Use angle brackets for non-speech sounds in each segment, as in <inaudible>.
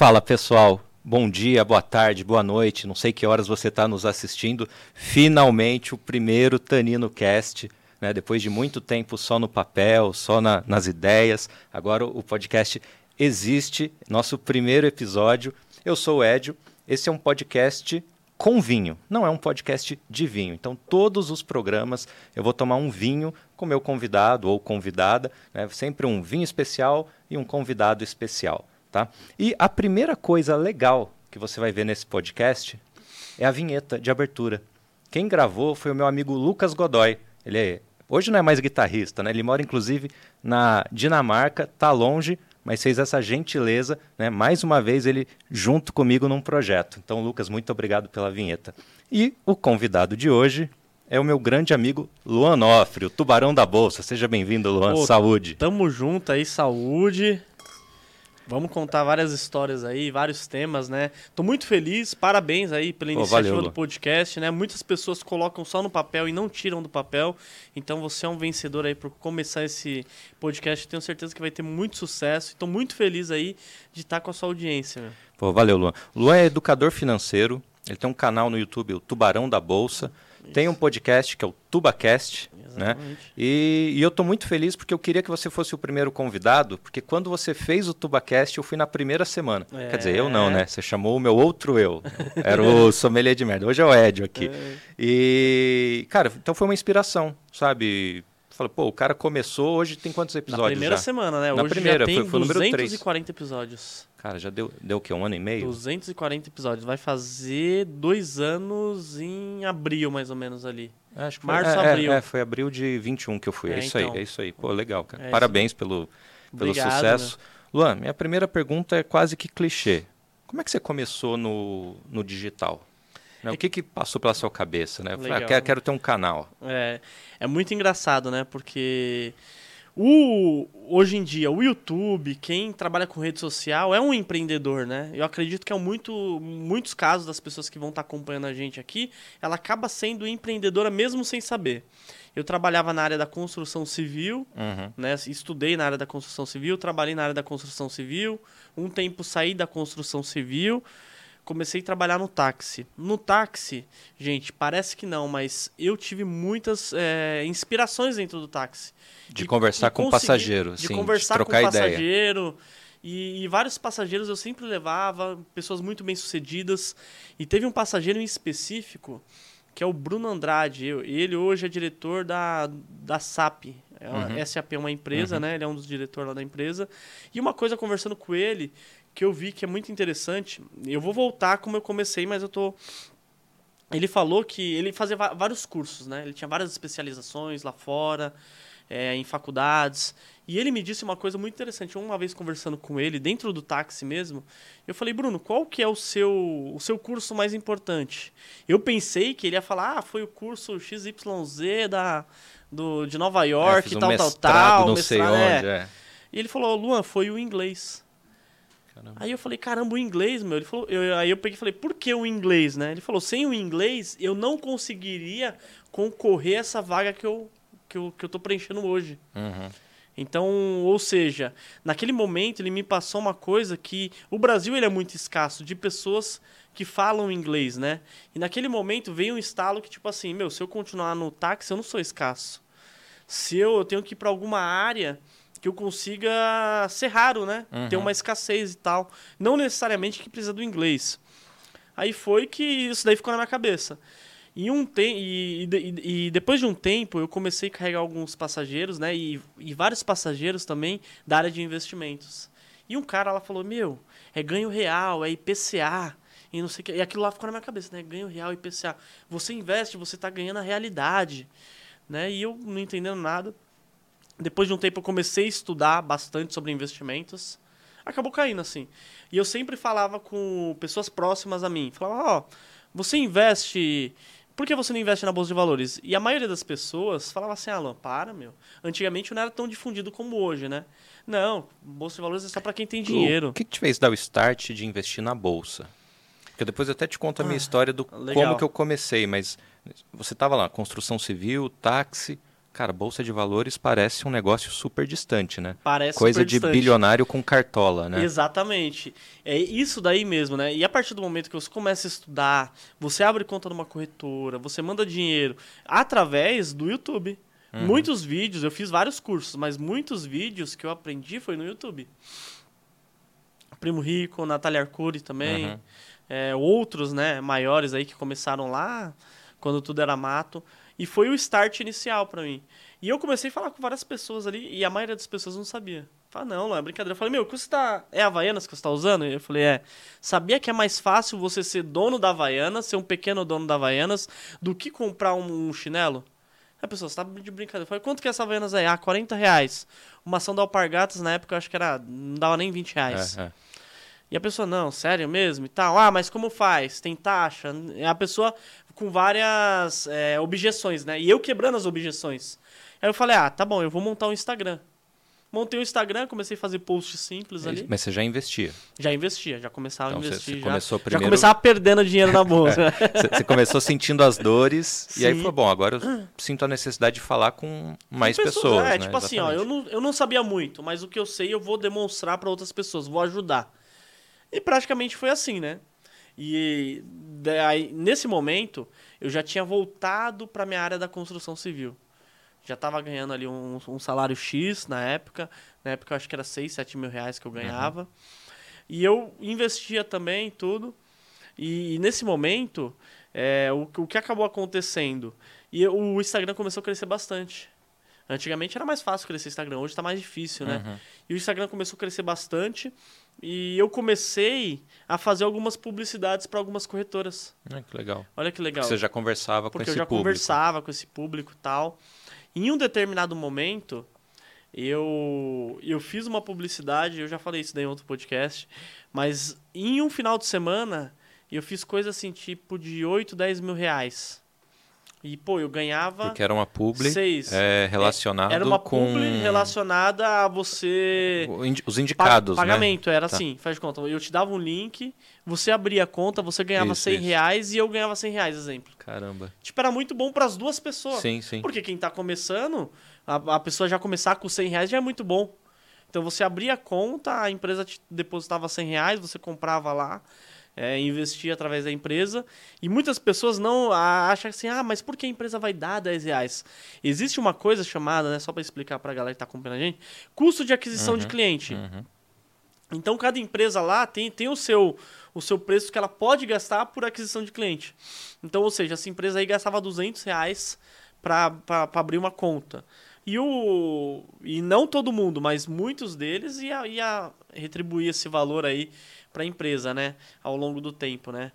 Fala pessoal, bom dia, boa tarde, boa noite, não sei que horas você está nos assistindo. Finalmente o primeiro Tanino Cast, né? depois de muito tempo só no papel, só na, nas ideias, agora o podcast existe, nosso primeiro episódio. Eu sou o Edio, esse é um podcast com vinho, não é um podcast de vinho. Então, todos os programas eu vou tomar um vinho com meu convidado ou convidada, né? sempre um vinho especial e um convidado especial. Tá? E a primeira coisa legal que você vai ver nesse podcast é a vinheta de abertura. Quem gravou foi o meu amigo Lucas Godoy. Ele é, hoje não é mais guitarrista, né? Ele mora inclusive na Dinamarca, tá longe, mas fez essa gentileza, né? Mais uma vez ele junto comigo num projeto. Então, Lucas, muito obrigado pela vinheta. E o convidado de hoje é o meu grande amigo Luan Nofre, o tubarão da bolsa. Seja bem-vindo, Luan. Pô, saúde. Tamo junto aí, saúde. Vamos contar várias histórias aí, vários temas, né? Tô muito feliz, parabéns aí pela iniciativa valeu, do podcast, né? Muitas pessoas colocam só no papel e não tiram do papel. Então você é um vencedor aí por começar esse podcast. Tenho certeza que vai ter muito sucesso. Estou muito feliz aí de estar com a sua audiência. Meu. Pô, valeu, Luan. Luan é educador financeiro. Ele tem um canal no YouTube, o Tubarão da Bolsa. Isso. Tem um podcast que é o TubaCast. Né? E, e, eu estou muito feliz porque eu queria que você fosse o primeiro convidado, porque quando você fez o TubaCast, eu fui na primeira semana. É. Quer dizer, eu não, né? Você chamou o meu outro eu. <laughs> Era o sommelier de merda. Hoje é o Edio aqui. É. E, cara, então foi uma inspiração, sabe? Falei, pô, o cara começou, hoje tem quantos episódios Na primeira já? semana, né? Na hoje primeira, já tem foi, foi 240 episódios. Cara, já deu, deu o quê? Um ano e meio? 240 episódios. Vai fazer dois anos em abril, mais ou menos, ali. Acho que foi, Março, é, abril. É, é, foi abril de 21 que eu fui. É, é isso então. aí, é isso aí. Pô, legal, cara. É Parabéns pelo, pelo Obrigado, sucesso. Né? Luan, minha primeira pergunta é quase que clichê. Como é que você começou no, no digital? Né? O que, que passou pela sua cabeça? Né? Falei, ah, quero, quero ter um canal. É, é muito engraçado, né? Porque o, hoje em dia, o YouTube, quem trabalha com rede social é um empreendedor, né? Eu acredito que é muito, muitos casos das pessoas que vão estar acompanhando a gente aqui, ela acaba sendo empreendedora mesmo sem saber. Eu trabalhava na área da construção civil, uhum. né? Estudei na área da construção civil, trabalhei na área da construção civil. Um tempo saí da construção civil, comecei a trabalhar no táxi. No táxi, gente, parece que não, mas eu tive muitas é, inspirações dentro do táxi. De, conversar com o passageiro, de sim, conversar de trocar com o passageiro. E, e, vários passageiros eu sempre levava, pessoas muito bem sucedidas. E teve um passageiro em específico, que é o Bruno Andrade. Ele hoje é diretor da, da SAP. É uhum. SAP é uma empresa, uhum. né? Ele é um dos diretores lá da empresa. E uma coisa, conversando com ele, que eu vi que é muito interessante. Eu vou voltar como eu comecei, mas eu tô. Ele falou que ele fazia vários cursos, né? Ele tinha várias especializações lá fora é, em faculdades. E ele me disse uma coisa muito interessante. Uma vez conversando com ele, dentro do táxi mesmo, eu falei, Bruno, qual que é o seu, o seu curso mais importante? Eu pensei que ele ia falar, ah, foi o curso XYZ da, do, de Nova é, York, é, tal, um tal, tal. Não mestrado, sei onde, é. E ele falou, Luan, foi o inglês. Caramba. Aí eu falei, caramba, o inglês, meu. Ele falou, eu, aí eu peguei e falei, por que o inglês, né? Ele falou, sem o inglês, eu não conseguiria concorrer a essa vaga que eu, que eu, que eu tô preenchendo hoje. Uhum. Então, ou seja, naquele momento ele me passou uma coisa que o Brasil ele é muito escasso de pessoas que falam inglês, né? E naquele momento veio um estalo que tipo assim, meu, se eu continuar no táxi, eu não sou escasso. Se eu, eu tenho que ir para alguma área que eu consiga ser raro, né? Uhum. Ter uma escassez e tal, não necessariamente que precisa do inglês. Aí foi que isso daí ficou na minha cabeça. E, um te e, e, e, depois de um tempo, eu comecei a carregar alguns passageiros, né? E, e vários passageiros também da área de investimentos. E um cara lá falou: Meu, é ganho real, é IPCA. E não sei que. E aquilo lá ficou na minha cabeça, né? Ganho real, IPCA. Você investe, você está ganhando a realidade. Né? E eu não entendendo nada. Depois de um tempo, eu comecei a estudar bastante sobre investimentos. Acabou caindo, assim. E eu sempre falava com pessoas próximas a mim. Falava: Ó, oh, você investe por que você não investe na bolsa de valores? E a maioria das pessoas falava assim, Alan, para, meu. Antigamente não era tão difundido como hoje, né? Não, bolsa de valores é só para quem tem dinheiro. O que, que te fez dar o start de investir na bolsa? Porque depois eu até te conto a minha ah, história do legal. como que eu comecei, mas você estava lá, construção civil, táxi, cara, bolsa de valores parece um negócio super distante, né? Parece Coisa de distante. bilionário com cartola, né? Exatamente. É isso daí mesmo, né? E a partir do momento que você começa a estudar, você abre conta numa corretora, você manda dinheiro através do YouTube. Uhum. Muitos vídeos, eu fiz vários cursos, mas muitos vídeos que eu aprendi foi no YouTube. Primo Rico, Natália Arcuri também, Uhum. é, outros, né, maiores aí que começaram lá, quando tudo era mato. E foi o start inicial pra mim. E eu comecei a falar com várias pessoas ali, e a maioria das pessoas não sabia. Fala, não, não é brincadeira. Eu falei, meu, o que você tá. É Havaianas que você tá usando? E eu falei, é. Sabia que é mais fácil você ser dono da Havaianas, ser um pequeno dono da Havaianas, do que comprar um, um chinelo? Aí a pessoa, você tá de brincadeira. Eu falei, quanto que é essa Havaianas aí? Ah, 40 reais. Uma ação da Alpargatas, na época, eu acho que era. Não dava nem 20 reais. É, é. E a pessoa, não, sério mesmo e tal. Ah, mas como faz? Tem taxa? E a pessoa com várias é, objeções, né? E eu quebrando as objeções. Aí eu falei, ah, tá bom, eu vou montar um Instagram. Montei o Instagram, comecei a fazer posts simples ali. Mas você já investia. Já investia, já começava Então, a investir. você já, começou já primeiro- começava perdendo dinheiro na bolsa. <laughs> Você você começou sentindo as dores e aí Sim. falou, bom, agora eu sinto a necessidade de falar com mais Com pessoas, É, né? tipo assim, ó, eu Exatamente. não, eu não sabia muito, mas o que eu sei eu vou demonstrar para outras pessoas, vou ajudar. E praticamente foi assim, né? E daí, nesse momento, eu já tinha voltado para minha área da construção civil. Já estava ganhando ali um, um salário X na época. Na época eu acho que era 6, 7 mil reais que eu ganhava. E eu investia também em tudo. E, nesse momento, é, o, o que acabou acontecendo? E o Instagram começou a crescer bastante. Antigamente era mais fácil crescer Instagram, hoje está mais difícil, né? Uhum. E o Instagram começou a crescer bastante. E eu comecei a fazer algumas publicidades para algumas corretoras. Ah, que legal. Olha que legal. Você já conversava com Porque esse eu já público. conversava com esse público e tal. Em um determinado momento, eu, eu fiz uma publicidade, eu já falei isso daí em outro podcast, mas em um final de semana, eu fiz coisa assim, tipo de 8, 10 mil reais. E, pô, eu ganhava Porque era uma publi seis. é, relacionado Era uma com publi relacionada a você... os Pa- indicados, pagamento, era Tá. assim, faz de conta. Eu te dava um link, você abria a conta, você ganhava Isso, 100 isso. reais e eu ganhava 100 reais, exemplo. né? Caramba. Tipo, era muito bom para as duas pessoas. Sim, sim. Porque quem tá começando, a, a pessoa já começar com 100 reais já é muito bom. Então você abria a conta, a empresa te depositava 100 reais, você comprava lá, é, investia através da empresa. E muitas pessoas não acham assim, ah, mas por que a empresa vai dar 10 reais? Existe uma coisa chamada, né, só para explicar para a galera que tá acompanhando a gente, custo de aquisição de cliente. Uhum. Então cada empresa lá tem, tem o, seu, o seu preço que ela pode gastar por aquisição de cliente. Então, ou seja, essa empresa aí gastava 200 reais para abrir uma conta. E, o, e não todo mundo, mas muitos deles ia, ia retribuir esse valor aí para a empresa, né? Ao longo do tempo, né?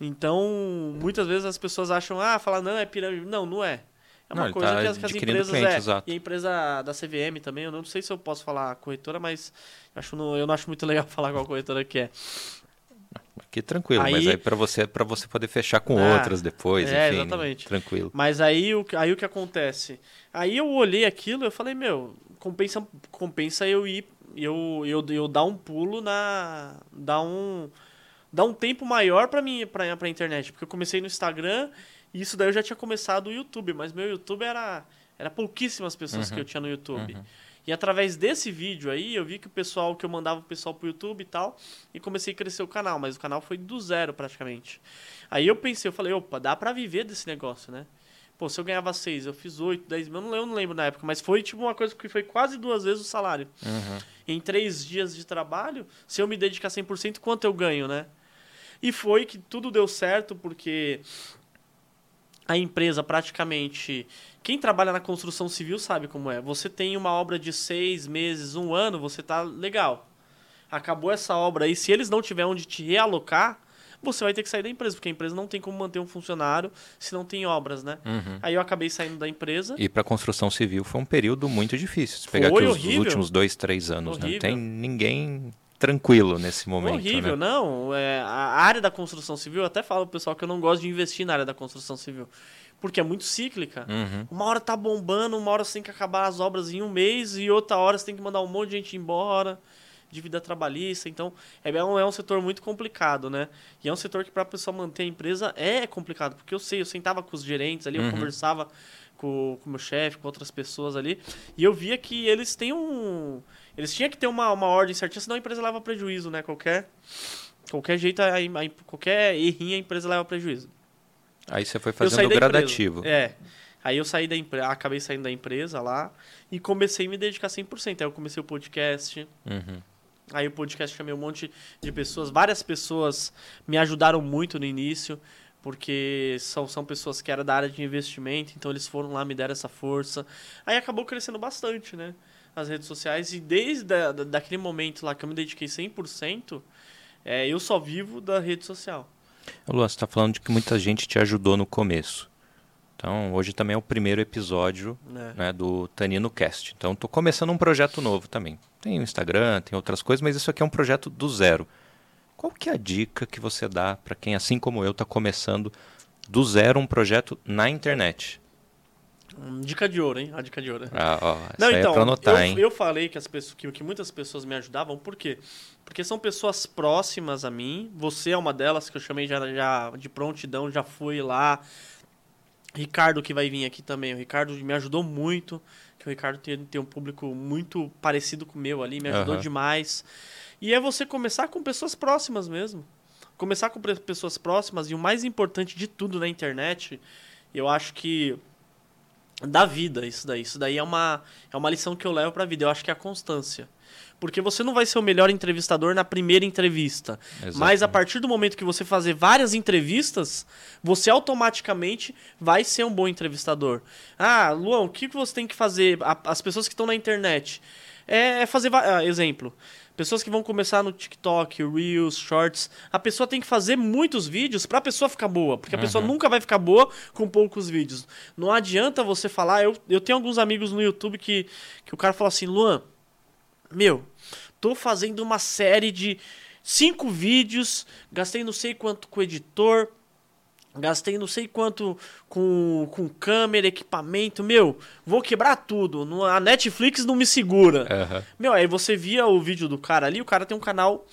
Então, muitas vezes as pessoas acham, ah, fala, não, é pirâmide. Não, não é. É uma Não, coisa tá que as, que as empresas cliente, é. exato. E a empresa da CVM também, eu não sei se eu posso falar corretora, mas acho não, eu não acho muito legal <laughs> falar qual corretora que é. Aqui tranquilo, Aí- mas aí para você para você poder fechar com Ah, outras depois, é, enfim, exatamente. tranquilo. Mas aí o, que- aí o que acontece? Aí eu olhei aquilo e eu falei, meu, compensa, compensa eu ir, eu, eu, eu dar um pulo na. dar um. dar um tempo maior pra mim, pra, pra internet. Porque eu comecei no Instagram e isso daí eu já tinha começado o YouTube, mas meu YouTube era. Era pouquíssimas pessoas Uhum. que eu tinha no YouTube. Uhum. E através desse vídeo aí, eu vi que o pessoal, que eu mandava o pessoal pro YouTube e tal, e comecei a crescer o canal, mas o canal foi do zero praticamente. Aí eu pensei, eu falei, opa, dá pra viver desse negócio, né? Pô, se eu ganhava 6, eu fiz 8, 10 mil, eu não eu não lembro na época, mas foi tipo uma coisa que foi quase duas vezes o salário. Uhum. Em três dias de trabalho, se eu me dedicar 100%, quanto eu ganho, né? E foi que tudo deu certo, porque a empresa praticamente. Quem trabalha na construção civil sabe como é. Você tem uma obra de seis meses, um ano, você tá legal. Acabou essa obra aí, se eles não tiverem onde te realocar, você vai ter que sair da empresa, porque a empresa não tem como manter um funcionário se não tem obras, né? Uhum. Aí eu acabei saindo da empresa. E para construção civil foi um período muito difícil. Se pegar Foi aqui os- os, horrível. últimos dois, três anos, né? não Horrível. tem ninguém tranquilo nesse momento. Horrível, né? não. É, a área da construção civil, eu até falo pro pessoal que eu não gosto de investir na área da construção civil. Porque é muito cíclica. Uhum. Uma hora tá bombando, uma hora você tem que acabar as obras em um mês e outra hora você tem que mandar um monte de gente embora, dívida trabalhista. Então, é um, é um setor muito complicado, né? E é um setor que para a pessoa manter a empresa é complicado, porque eu sei, eu sentava com os gerentes ali, eu Uhum. conversava com o meu chefe, com outras pessoas ali. E eu via que eles têm um. Eles tinham que ter uma, uma ordem certinha, senão a empresa leva prejuízo, né? Qualquer, qualquer jeito, a, a, qualquer errinho a empresa leva prejuízo. Aí você foi fazendo gradativo. É. Aí eu saí da empresa, acabei saindo da empresa lá e comecei a me dedicar 100%. Aí eu comecei o podcast. Uhum. Aí o podcast chamei um monte de pessoas. Várias pessoas me ajudaram muito no início, porque são, são pessoas que eram da área de investimento, então eles foram lá, me deram essa força. Aí acabou crescendo bastante, né? As redes sociais. E desde a, daquele momento lá que eu me dediquei 100%, é, eu só vivo da rede social. Luan, você está falando de que muita gente te ajudou no começo. Então, hoje também é o primeiro episódio é. né, do Tanino Cast. Então, estou começando um projeto novo também. Tem o Instagram, tem outras coisas, mas isso aqui é um projeto do zero. Qual que é a dica que você dá para quem, assim como eu, está começando do zero um projeto na internet? Hum, dica de ouro, hein? A dica de ouro. Ah, ó, Não, é então, é anotar, eu, hein? eu falei que, as pessoas, que, que muitas pessoas me ajudavam, por quê? Porque são pessoas próximas a mim. Você é uma delas que eu chamei já, já de prontidão, já fui lá. Ricardo que vai vir aqui também. O Ricardo me ajudou muito. Que o Ricardo tem, tem um público muito parecido com o meu ali, me ajudou uhum. demais. E é você começar com pessoas próximas mesmo. Começar com pessoas próximas e o mais importante de tudo na internet, eu acho que da vida isso daí. Isso daí é uma, é uma lição que eu levo pra vida. Eu acho que é a constância. Porque você não vai ser o melhor entrevistador na primeira entrevista. Exatamente. Mas a partir do momento que você fazer várias entrevistas, você automaticamente vai ser um bom entrevistador. Ah, Luan, o que você tem que fazer? As pessoas que estão na internet. É, é fazer. Ah, exemplo. Pessoas que vão começar no TikTok, Reels, Shorts, a pessoa tem que fazer muitos vídeos para a pessoa ficar boa, porque a uhum. pessoa nunca vai ficar boa com poucos vídeos. Não adianta você falar, eu, eu tenho alguns amigos no YouTube que, que o cara fala assim, Luan, meu, tô fazendo uma série de cinco vídeos, gastei não sei quanto com editor, gastei não sei quanto com, com câmera, equipamento, meu, vou quebrar tudo, a Netflix não me segura. Uhum. Meu, aí você via o vídeo do cara ali, o cara tem um canal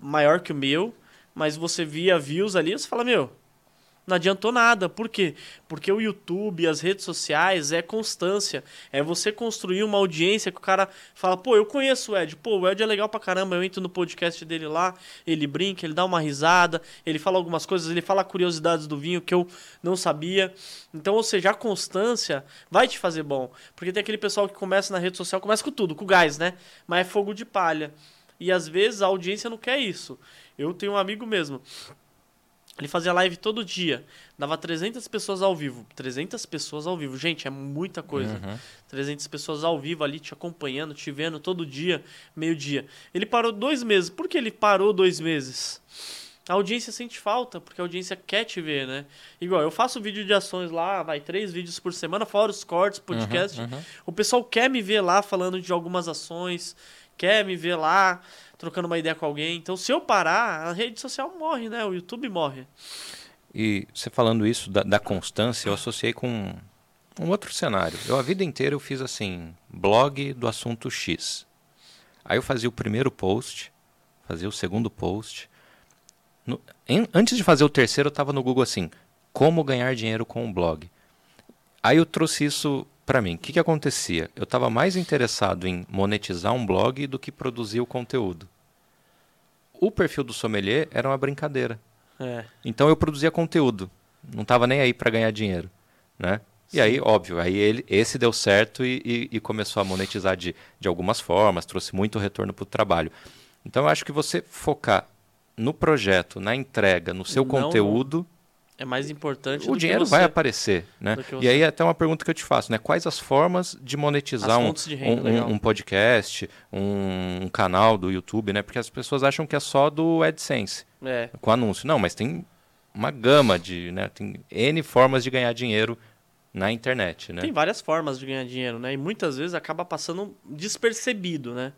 maior que o meu, mas você via views ali, você fala, meu, não adiantou nada. Por quê? Porque o YouTube, as redes sociais é constância. É você construir uma audiência que o cara fala, pô, eu conheço o Ed. Pô, o Ed é legal pra caramba. Eu entro no podcast dele lá, ele brinca, ele dá uma risada, ele fala algumas coisas, ele fala curiosidades do vinho que eu não sabia. Então, ou seja, a constância vai te fazer bom. Porque tem aquele pessoal que começa na rede social, começa com tudo, com gás, né? Mas é fogo de palha. E às vezes a audiência não quer isso. Eu tenho um amigo mesmo ele fazia live todo dia. Dava 300 pessoas ao vivo. 300 pessoas ao vivo. Gente, é muita coisa. Uhum. 300 pessoas ao vivo ali te acompanhando, te vendo todo dia, meio-dia. Ele parou dois meses. Por que ele parou dois meses? A audiência sente falta, porque a audiência quer te ver, né? Igual, eu faço vídeo de ações lá, vai três vídeos por semana, fora os cortes, podcast. Uhum, uhum. O pessoal quer me ver lá falando de algumas ações, quer me ver lá trocando uma ideia com alguém. Então, se eu parar, a rede social morre, né? O YouTube morre. E você falando isso da, da constância, eu associei com um outro cenário. Eu a vida inteira eu fiz assim, blog do assunto X. Aí eu fazia o primeiro post, fazia o segundo post. No, em, antes de fazer o terceiro, eu estava no Google assim, como ganhar dinheiro com um blog. Aí eu trouxe isso para mim, o que, que acontecia? Eu estava mais interessado em monetizar um blog do que produzir o conteúdo. O perfil do sommelier era uma brincadeira. É. Então eu produzia conteúdo, não estava nem aí para ganhar dinheiro, né? E aí, óbvio, aí ele, esse deu certo e, e, e, começou a monetizar de, de algumas formas, trouxe muito retorno para o trabalho. Então eu acho que você focar no projeto, na entrega, no seu não, conteúdo, é mais importante. O dinheiro vai aparecer, né? E aí até uma pergunta que eu te faço, né? Quais as formas de monetizar um, de renda, um, um, podcast, um, um, canal do YouTube, né? Porque as pessoas acham que é só do AdSense, é. com anúncio. Não, mas tem uma gama de, né? Tem n formas de ganhar dinheiro na internet, né? Tem várias formas de ganhar dinheiro, né? E muitas vezes acaba passando despercebido, né?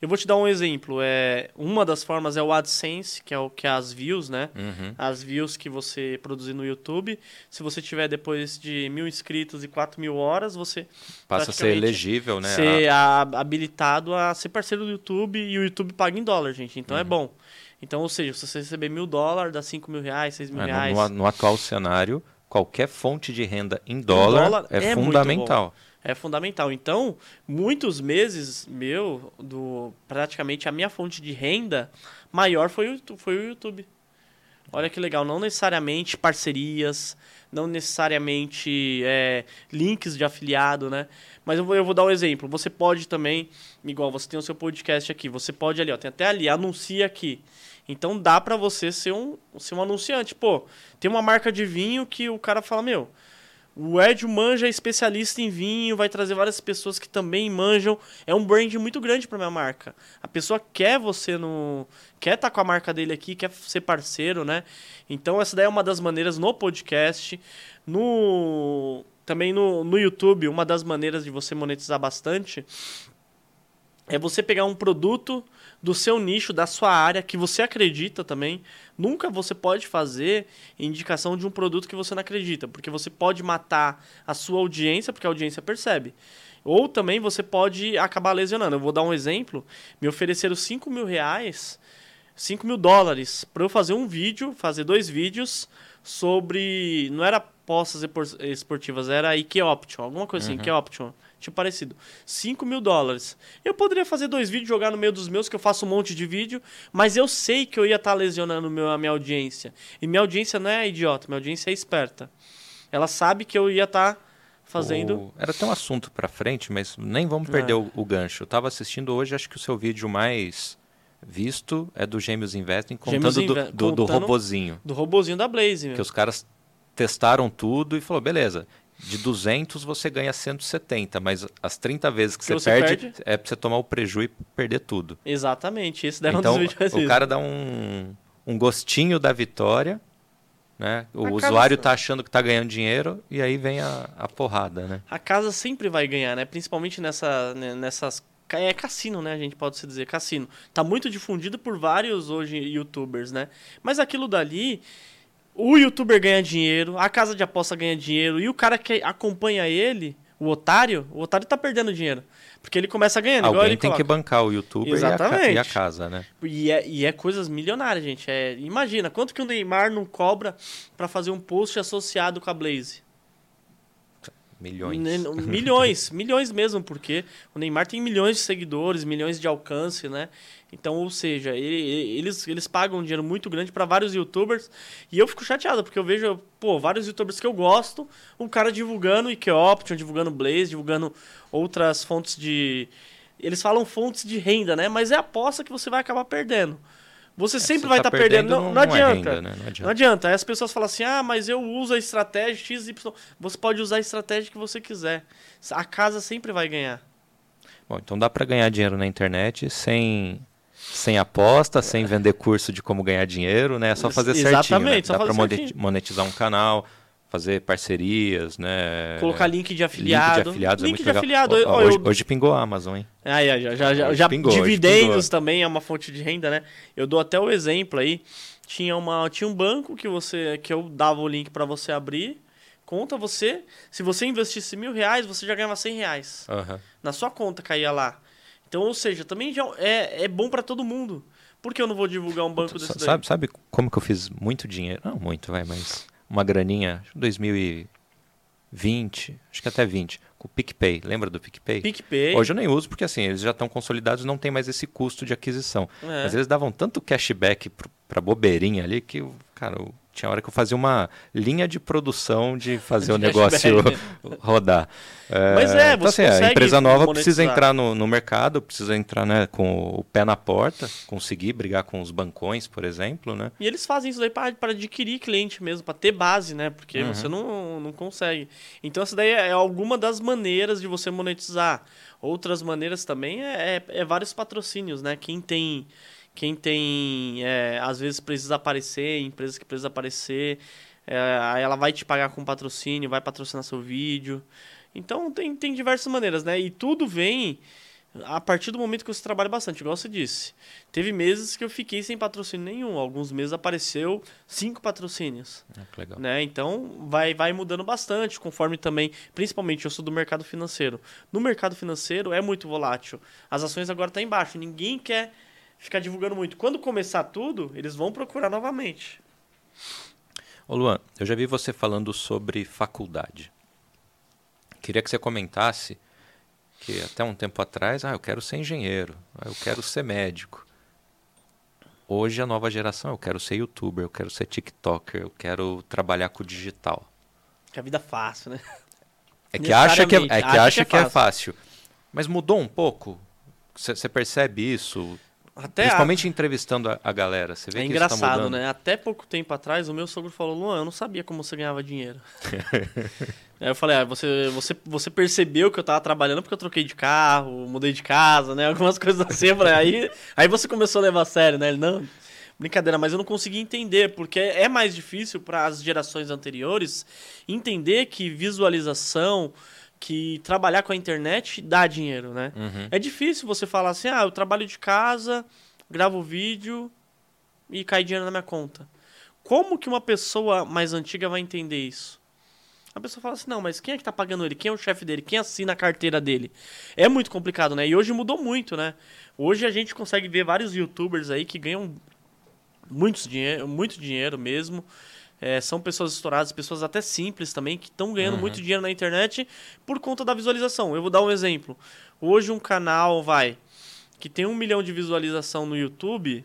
Eu vou te dar um exemplo. É, uma das formas é o AdSense, que é o que é as views, né? Uhum. As views que você produzir no YouTube. Se você tiver depois de mil inscritos e quatro mil horas, você passa a ser elegível, né? Ser a... habilitado a ser parceiro do YouTube e o YouTube paga em dólar, gente. Então é uhum. é bom. Então, ou seja, se você receber mil dólares, dá cinco mil reais, seis mil é, reais. No, no, atual cenário, qualquer fonte de renda em dólar, dólar é, é, fundamental. É fundamental. Então, muitos meses meu, do praticamente a minha fonte de renda maior foi o, foi o YouTube. Olha que legal, não necessariamente parcerias, não necessariamente é, links de afiliado, né? Mas eu vou, eu vou dar um exemplo. Você pode também, igual você tem o seu podcast aqui, você pode ali, ó, tem até ali, anuncia aqui. Então dá para você ser um, ser um anunciante. Pô, tem uma marca de vinho que o cara fala, meu, o Ed manja é especialista em vinho, vai trazer várias pessoas que também manjam. É um brand muito grande para minha marca. A pessoa quer você no. quer estar tá com a marca dele aqui, quer ser parceiro, né? Então, essa daí é uma das maneiras no podcast. No. Também no, no YouTube, uma das maneiras de você monetizar bastante é você pegar um produto do seu nicho, da sua área, que você acredita também. Nunca você pode fazer indicação de um produto que você não acredita, porque você pode matar a sua audiência, porque a audiência percebe. Ou também você pode acabar lesionando. Eu vou dar um exemplo. Me ofereceram 5 mil reais, 5 mil dólares, para eu fazer um vídeo, fazer dois vídeos sobre. Não era apostas esportivas, era Ike Option, alguma coisa assim, uhum. Ike Option tipo parecido. 5 mil dólares. Eu poderia fazer dois vídeos, jogar no meio dos meus, que eu faço um monte de vídeo, mas eu sei que eu ia estar tá lesionando meu, a minha audiência. E minha audiência não é idiota, minha audiência é esperta. Ela sabe que eu ia estar tá fazendo. O... Era até um assunto para frente, mas nem vamos perder é. o, o, gancho. Eu estava assistindo hoje, acho que o seu vídeo mais visto é do Gêmeos Investing, contando, do, do, contando do robozinho. Do robozinho da Blaze. Que os caras testaram tudo e falou, beleza, de 200 você ganha 170, mas as 30 vezes que, que você, você perde, perde, é para você tomar o prejuízo e perder tudo. Exatamente, esse daí então, um dos vídeos. O cara dá um, um gostinho da vitória, né? O a usuário casa... tá achando que tá ganhando dinheiro e aí vem a, a porrada, né? A casa sempre vai ganhar, né? Principalmente nessa, né, nessas é cassino, né? A gente pode se dizer cassino. Tá muito difundido por vários hoje youtubers, né? Mas aquilo dali o youtuber ganha dinheiro, a casa de aposta ganha dinheiro, e o cara que acompanha ele, o otário, o otário tá perdendo dinheiro. Porque ele começa ganhando. Alguém tem coloca. que bancar o youtuber Exatamente. E, a, e a casa, né? E é, e é coisas milionárias, gente. É, imagina, quanto que o Neymar não cobra para fazer um post associado com a Blaze? Milhões. <laughs> Milhões, milhões mesmo, porque o Neymar tem milhões de seguidores, milhões de alcance, né? Então, ou seja, ele, eles, eles pagam um dinheiro muito grande para vários youtubers. E eu fico chateado, porque eu vejo, pô, vários youtubers que eu gosto, um cara divulgando IQ Option, divulgando Blaze, divulgando outras fontes de. Eles falam fontes de renda, né? Mas é aposta que você vai acabar perdendo. Você é, sempre você vai estar tá, tá perdendo. Não, não, não, adianta. É renda, né? não, adianta. não adianta. Aí as pessoas falam assim: ah, mas eu uso a estratégia XY. Você pode usar a estratégia que você quiser. A casa sempre vai ganhar. Bom, então dá para ganhar dinheiro na internet sem, sem aposta, sem vender curso de como ganhar dinheiro, né? É só fazer certinho. Exatamente, né? Dá para monetizar um canal, fazer parcerias, né? Colocar link de afiliado. Link de afiliados é link é de afiliado. Ó, hoje, eu... hoje, pingou a Amazon, hein? Ah, já, já, já, já pingou, dividendos também é uma fonte de renda, né? Eu dou até o exemplo aí. Tinha, uma, tinha um banco que você que eu dava o link para você abrir. Conta você, se você investisse mil reais, você já ganhava cem reais. Uhum. Na sua conta caía lá. Então, ou seja, também já é, é bom para todo mundo. Por que eu não vou divulgar um banco desse sabe, daí? Sabe como que eu fiz muito dinheiro? Não muito, vai, mas uma graninha, 2020, acho que até 20, com o PicPay. Lembra do PicPay? PicPay. Hoje eu nem uso porque assim, eles já estão consolidados, não tem mais esse custo de aquisição. É. Mas eles davam tanto cashback para bobeirinha ali que, cara, eu tinha hora que eu fazia uma linha de produção de fazer <laughs> o negócio <laughs> rodar. É, Mas é, então, você assim, A empresa nova monetizar. precisa entrar no, no, mercado, precisa entrar né, com o pé na porta, conseguir brigar com os bancões, por exemplo, né? E eles fazem isso daí para adquirir cliente mesmo, para ter base, né? Porque uhum. você não, não consegue. Então essa daí é alguma das maneiras de você monetizar. Outras maneiras também é, é, é vários patrocínios, né? Quem tem quem tem, é, às vezes precisa aparecer, empresas que precisam aparecer, é, aí ela vai te pagar com patrocínio, vai patrocinar seu vídeo. Então tem, tem diversas maneiras, né? E tudo vem a partir do momento que você trabalha bastante, igual você disse. Teve meses que eu fiquei sem patrocínio nenhum. Alguns meses apareceu cinco patrocínios. Ah, legal. Né? Então vai, vai mudando bastante, conforme também. Principalmente eu sou do mercado financeiro. No mercado financeiro é muito volátil. As ações agora estão tá embaixo. Ninguém quer ficar divulgando muito. Quando começar tudo, eles vão procurar novamente. Ô Luan, eu já vi você falando sobre faculdade. Queria que você comentasse que até um tempo atrás, ah, eu quero ser engenheiro, ah, eu quero ser médico. Hoje a nova geração, eu quero ser youtuber, eu quero ser tiktoker, eu quero trabalhar com o digital. Que a vida é fácil, né? É que acha que é, é que, acha, acha que, é, que é fácil. Mas mudou um pouco? Você percebe isso? Até Principalmente a... entrevistando a, a, galera. Você vê é que engraçado, tá né? Até pouco tempo atrás, o meu sogro falou: Luan, eu não sabia como você ganhava dinheiro. <laughs> Aí eu falei: ah, você, você, você percebeu que eu tava trabalhando porque eu troquei de carro, mudei de casa, né? <laughs> Algumas coisas assim. aí, aí você começou a levar a sério, né? Ele, não, brincadeira, mas eu não consegui entender, porque é mais difícil para as gerações anteriores entender que visualização que trabalhar com a internet dá dinheiro, né? Uhum. É difícil você falar assim, ah, eu trabalho de casa, gravo vídeo e cai dinheiro na minha conta. Como que uma pessoa mais antiga vai entender isso? A pessoa fala assim, não, mas quem é que tá pagando ele? Quem é o chefe dele? Quem assina a carteira dele? É muito complicado, né? E hoje mudou muito, né? Hoje a gente consegue ver vários youtubers aí que ganham muitos dinheiro, muito dinheiro mesmo. É, são pessoas estouradas, pessoas até simples também, que estão ganhando uhum. muito dinheiro na internet por conta da visualização. Eu vou dar um exemplo. Hoje um canal, vai, que tem um milhão de visualização no YouTube,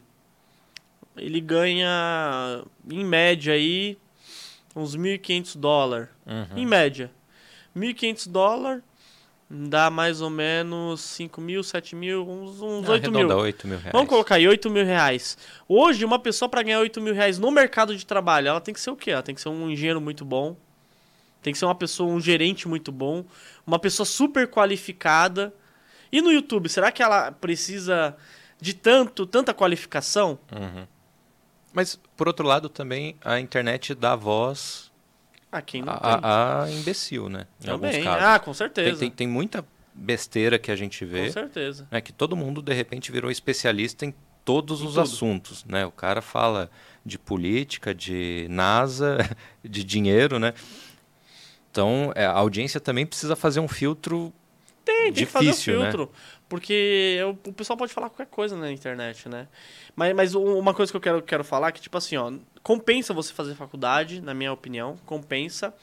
ele ganha, em média aí, uns 1.500 dólares. Uhum. Em média. 1.500 dólares dá mais ou menos 5 mil, 7 mil, uns, uns ah, 8 mil. 8 mil reais. Vamos colocar aí 8 mil reais. Hoje, uma pessoa para ganhar 8 mil reais no mercado de trabalho, ela tem que ser o quê? Ela tem que ser um engenheiro muito bom, tem que ser uma pessoa, um gerente muito bom, uma pessoa super qualificada. E no YouTube, será que ela precisa de tanto, tanta qualificação? Uhum. Mas, por outro lado, também a internet dá voz a quem não a, a, imbecil, né? Em Também. Ah, com certeza. Tem, tem, tem, muita besteira que a gente vê. Com certeza. Né, que todo mundo, de repente, virou especialista em todos em os tudo. assuntos, né? O cara fala de política, de NASA, <laughs> de dinheiro, né? Então, é, a audiência também precisa fazer um filtro tem, tem difícil, que fazer um filtro. Né? Porque o pessoal pode falar qualquer coisa na internet, né? Mas, mas uma coisa que eu quero, quero falar é que, tipo assim, ó, compensa você fazer faculdade, na minha opinião, compensa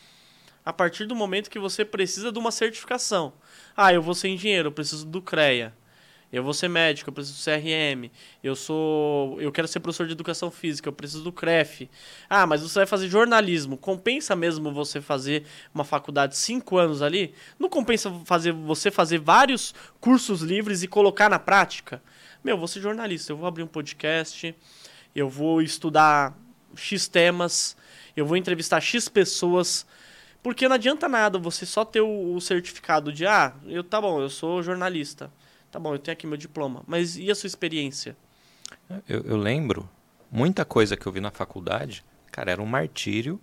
a partir do momento que você precisa de uma certificação. Ah, eu vou ser engenheiro, eu preciso do CREA. Eu vou ser médico, eu preciso do CRM. Eu sou, eu quero ser professor de educação física, eu preciso do CREF. Ah, mas você vai fazer jornalismo. Compensa mesmo você fazer uma faculdade cinco anos ali? Não compensa fazer você fazer vários cursos livres e colocar na prática? Meu, eu vou ser jornalista, eu vou abrir um podcast, eu vou estudar X temas, eu vou entrevistar X pessoas. Porque não adianta nada você só ter o, o certificado de, ah, eu tá bom, eu sou jornalista. Tá bom, eu tenho aqui meu diploma. Mas e a sua experiência? Eu, eu lembro, muita coisa que eu vi na faculdade, cara, era um martírio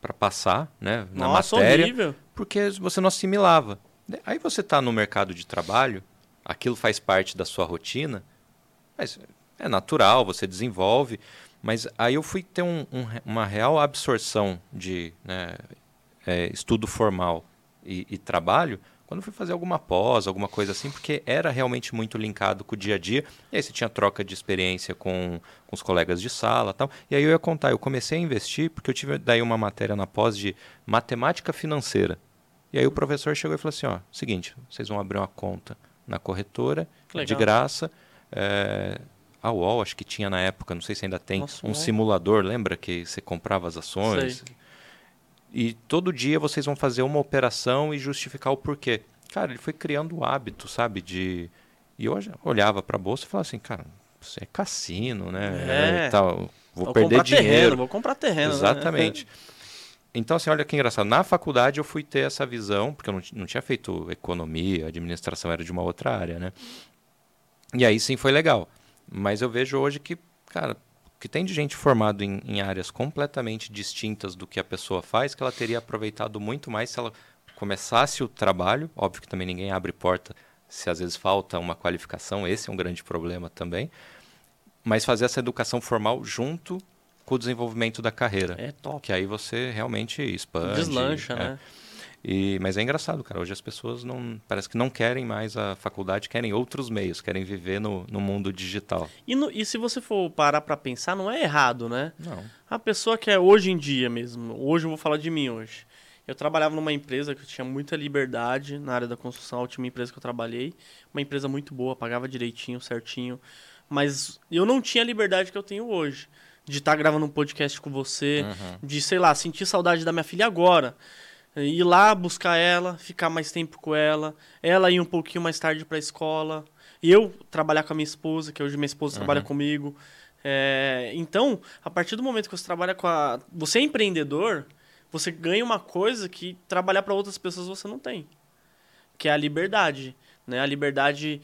para passar, né, na Nossa, matéria, horrível. porque você não assimilava. Aí você está no mercado de trabalho, aquilo faz parte da sua rotina, mas é natural, você desenvolve. Mas aí eu fui ter um, um, uma real absorção de né, é, estudo formal e, e, trabalho quando fui fazer alguma pós, alguma coisa assim, porque era realmente muito linkado com o dia a dia. E aí você tinha troca de experiência com, com os colegas de sala tal. E aí eu ia contar, eu comecei a investir porque eu tive daí uma matéria na pós de matemática financeira. E aí o professor chegou e falou assim, ó, seguinte, vocês vão abrir uma conta na corretora, de graça. É, a UOL, acho que tinha na época, não sei se ainda tem, Nossa, um simulador, lembra que você comprava as ações? Sei. E todo dia vocês vão fazer uma operação e justificar o porquê. Cara, ele foi criando o hábito, sabe, de... E eu olhava para a bolsa e falava assim, cara, isso é cassino, né? É. tal. Vou, vou perder dinheiro. Terreno, vou comprar terreno. Né? Exatamente. Né? Então, assim, olha que engraçado. Na faculdade eu fui ter essa visão, porque eu não, não tinha feito economia, administração era de uma outra área, né? E aí sim foi legal. Mas eu vejo hoje que, cara, que tem de gente formado em, em, áreas completamente distintas do que a pessoa faz, que ela teria aproveitado muito mais se ela começasse o trabalho. Óbvio que também ninguém abre porta se às vezes falta uma qualificação, esse é um grande problema também. Mas fazer essa educação formal junto com o desenvolvimento da carreira. É top. Que aí você realmente expande. Deslancha, é. né? E, mas é engraçado, cara. Hoje as pessoas não parece que não querem mais a faculdade, querem outros meios, querem viver no, no mundo digital. E, no, e se você for parar para pensar, não é errado, né? Não. A pessoa que é hoje em dia mesmo, hoje eu vou falar de mim hoje. Eu trabalhava numa empresa que eu tinha muita liberdade na área da construção, a última empresa que eu trabalhei. Uma empresa muito boa, pagava direitinho, certinho. Mas eu não tinha a liberdade que eu tenho hoje. De estar tá gravando um podcast com você, uhum. de, sei lá, sentir saudade da minha filha agora. Ir lá buscar ela, ficar mais tempo com ela, ela ir um pouquinho mais tarde para a escola. Eu trabalhar com a minha esposa, que hoje minha esposa uhum. trabalha comigo. É, então, a partir do momento que você trabalha com a. Você é empreendedor, você ganha uma coisa que trabalhar para outras pessoas você não tem. Que é a liberdade. Né? A liberdade.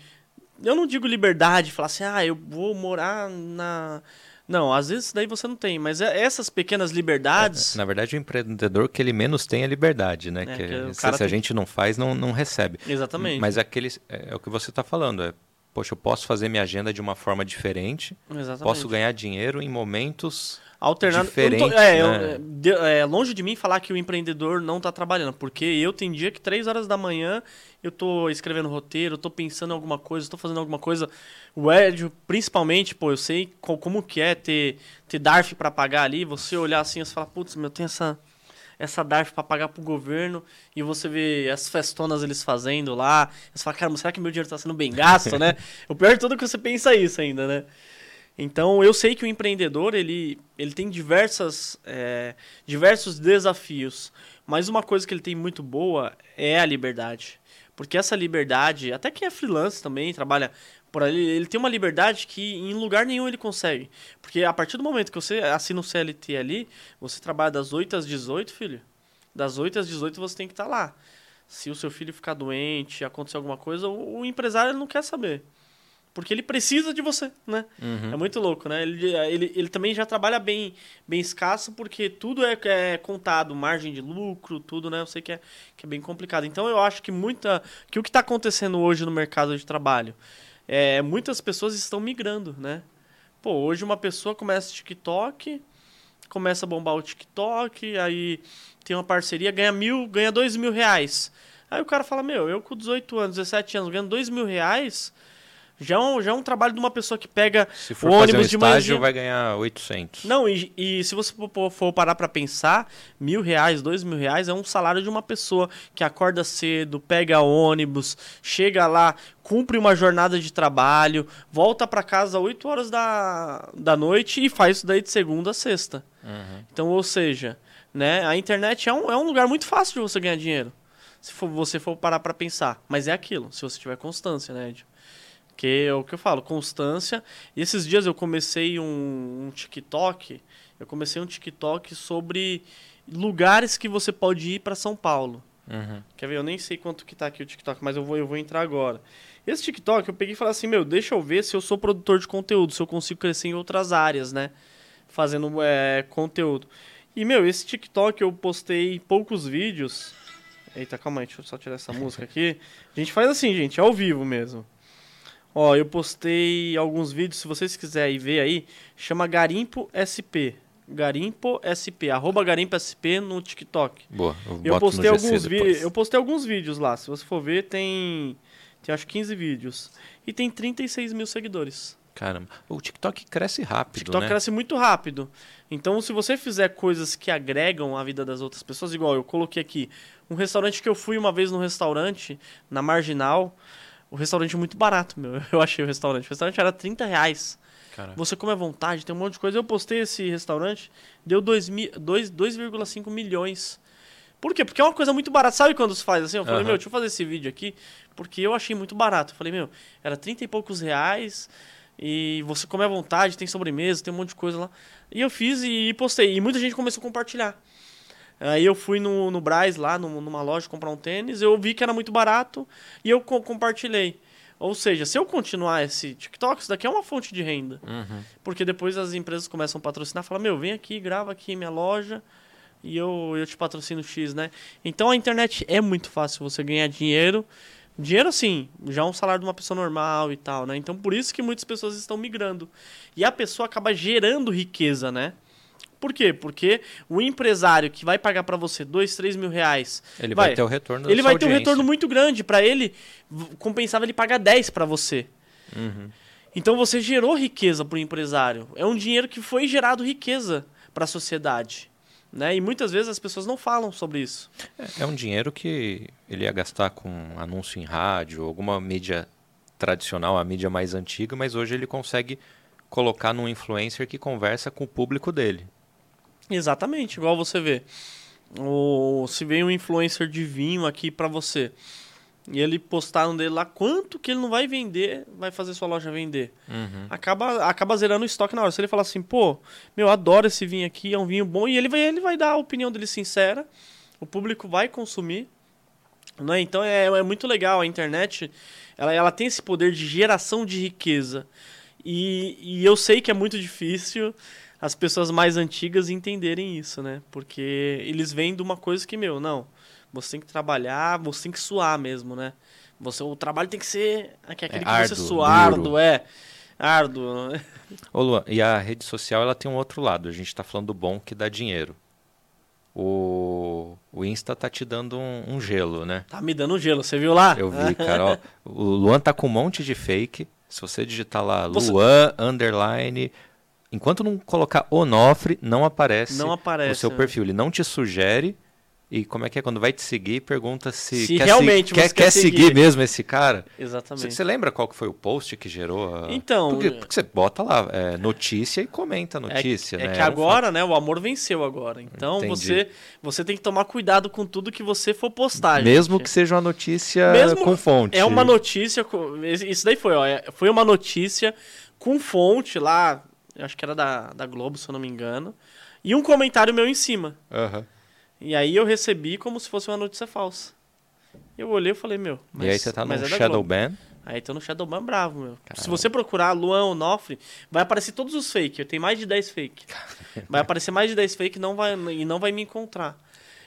Eu não digo liberdade, falar assim, ah, eu vou morar na. Não, às vezes daí você não tem, mas é, essas pequenas liberdades. É, na verdade, o empreendedor que ele menos tem é liberdade, né? É, que, que se, a gente não faz, não, não recebe. Exatamente. Mas aquele, é, é o que você está falando, é poxa, eu posso fazer minha agenda de uma forma diferente, Exatamente. posso ganhar dinheiro em momentos alternando. Diferente, tô, é, né? eu, é, longe de mim falar que o empreendedor não está trabalhando, porque eu tenho dia que três horas da manhã eu tô escrevendo roteiro, eu tô pensando em alguma coisa, estou fazendo alguma coisa. O Ed, principalmente, pô, eu sei como que é ter, ter DARF para pagar ali, você olhar assim e falar, putz, meu, tem essa essa DARF para pagar pro governo e você vê as festonas eles fazendo lá. Você fala, caramba, será que meu dinheiro está sendo bem gasto, né? <laughs> o pior de tudo é que você pensa isso ainda, né? Então eu sei que o empreendedor ele, ele tem diversas, é, diversos desafios, mas uma coisa que ele tem muito boa é a liberdade. Porque essa liberdade, até quem é freelance também, trabalha por ali, ele tem uma liberdade que em lugar nenhum ele consegue. Porque a partir do momento que você assina o CLT ali, você trabalha das 8 às 18, filho. Das 8 às 18 você tem que estar tá lá. Se o seu filho ficar doente, acontecer alguma coisa, o, o empresário não quer saber. Porque ele precisa de você, né? Uhum. É muito louco, né? Ele, ele, ele também já trabalha bem, bem escasso, porque tudo é, é contado, margem de lucro, tudo, né? Eu sei que é, que é bem complicado. Então eu acho que muita. que o que está acontecendo hoje no mercado de trabalho é muitas pessoas estão migrando, né? Pô, hoje uma pessoa começa TikTok, começa a bombar o TikTok, aí tem uma parceria, ganha mil, ganha dois mil reais. Aí o cara fala, meu, eu com 18 anos, 17 anos, ganhando dois mil reais já é, um, já é um trabalho de uma pessoa que pega se for o ônibus um de manhã. vai ganhar 800. Não, e, e se você for parar para pensar, mil reais, dois mil reais é um salário de uma pessoa que acorda cedo, pega ônibus, chega lá, cumpre uma jornada de trabalho, volta para casa 8 horas da, da noite e faz isso daí de segunda a sexta. Uhum. Então, ou seja, né, a internet é um, é um lugar muito fácil de você ganhar dinheiro. Se for, você for parar para pensar. Mas é aquilo, se você tiver constância, né, Ed? Que é o que eu falo, constância. E esses dias eu comecei um, um TikTok. Eu comecei um TikTok sobre lugares que você pode ir para São Paulo. Uhum. Quer ver? Eu nem sei quanto que tá aqui o TikTok, mas eu vou, eu vou entrar agora. Esse TikTok eu peguei e falei assim, meu, deixa eu ver se eu sou produtor de conteúdo, se eu consigo crescer em outras áreas, né? Fazendo é, conteúdo. E, meu, esse TikTok eu postei poucos vídeos. Eita, calma aí, deixa eu só tirar essa música aqui. A gente faz assim, gente, ao vivo mesmo. Ó, eu postei alguns vídeos, se vocês quiserem ver aí, chama Garimpo SP. Garimpo SP, arroba Garimpo SP no TikTok. Boa, eu, eu postei alguns vídeos. Eu postei alguns vídeos lá. Se você for ver, tem. Tem acho 15 vídeos. E tem 36 mil seguidores. Caramba. O TikTok cresce rápido. O TikTok né? cresce muito rápido. Então, se você fizer coisas que agregam a vida das outras pessoas, igual eu coloquei aqui, um restaurante que eu fui uma vez no restaurante, na Marginal. O restaurante é muito barato, meu. <laughs> Eu achei o restaurante. O restaurante era 30 reais. Caraca. Você come à vontade, tem um monte de coisa. Eu postei esse restaurante, deu 2,5 milhões. Por quê? Porque é uma coisa muito barata. Sabe quando se faz assim? Eu falei, uhum. meu, deixa eu fazer esse vídeo aqui, porque eu achei muito barato. Eu falei, meu, era 30 e poucos reais e você come à vontade, tem sobremesa, tem um monte de coisa lá. E eu fiz e postei. E muita gente começou a compartilhar. Aí eu fui no, no Braz, lá numa loja, comprar um tênis, eu vi que era muito barato e eu co compartilhei. Ou seja, se eu continuar esse TikTok, isso daqui é uma fonte de renda. Uhum. Porque depois as empresas começam a patrocinar, falam, meu, vem aqui, grava aqui minha loja e eu, eu te patrocino X, né? Então a internet é muito fácil você ganhar dinheiro. Dinheiro, assim, já é um salário de uma pessoa normal e tal, né? Então por isso que muitas pessoas estão migrando. E a pessoa acaba gerando riqueza, né? Por quê? Porque o empresário que vai pagar para você dois, três mil reais. Ele vai, vai ter o retorno Ele vai ter um retorno muito grande. Para ele, compensava ele pagar 10 para você. Uhum. Então você gerou riqueza para o empresário. É um dinheiro que foi gerado riqueza para a sociedade. Né? E muitas vezes as pessoas não falam sobre isso. É, é um dinheiro que ele ia gastar com anúncio em rádio, alguma mídia tradicional, a mídia mais antiga, mas hoje ele consegue colocar num influencer que conversa com o público dele. Exatamente, igual você vê. O, se vem um influencer de vinho aqui para você e ele postar no dele lá quanto que ele não vai vender, vai fazer sua loja vender. Uhum. Acaba, acaba zerando o estoque na hora. Se ele falar assim, pô, meu, adoro esse vinho aqui, é um vinho bom, e ele vai, ele vai dar a opinião dele sincera, o público vai consumir. Né? Então é, é muito legal a internet, ela, ela tem esse poder de geração de riqueza. E, e eu sei que é muito difícil as pessoas mais antigas entenderem isso, né? Porque eles vêm de uma coisa que, meu, não você tem que trabalhar, você tem que suar mesmo, né? Você, o trabalho tem que ser aquele é, que você suar, árduo, é. Árduo. Ô Luan, e a rede social ela tem um outro lado. A gente está falando do bom que dá dinheiro. O, o Insta tá te dando um, um, gelo, né? Tá me dando um gelo, você viu lá? Eu vi, cara. Ó, <laughs> o Luan tá com um monte de fake. Se você digitar lá você... Luan, underline, enquanto não colocar Onofre, não aparece, não aparece o seu né? perfil. Ele não te sugere e como é que é quando vai te seguir, pergunta se, se quer realmente se, quer, quer, seguir. seguir. mesmo esse cara. Exatamente. Você lembra qual que foi o post que gerou? A... Então, porque, porque, você bota lá é, notícia e comenta a é notícia, é, né? É que agora, né, o amor venceu agora. Então você você tem que tomar cuidado com tudo que você for postar. Mesmo gente. que seja uma notícia mesmo com fonte. É uma notícia, isso daí foi, ó, é, foi uma notícia com fonte lá, acho que era da, da Globo, se eu não me engano, e um comentário meu em cima. Uhum. E aí eu recebi como se fosse uma notícia falsa. Eu olhei e falei, meu. Mas, e aí você tá no é Shadowban? Aí tô no Shadowban bravo, meu. Caramba. Se você procurar Luan Onofre, vai aparecer todos os fake. Eu tenho mais de 10 fake. Vai aparecer mais de 10 fake não vai, e não vai me encontrar.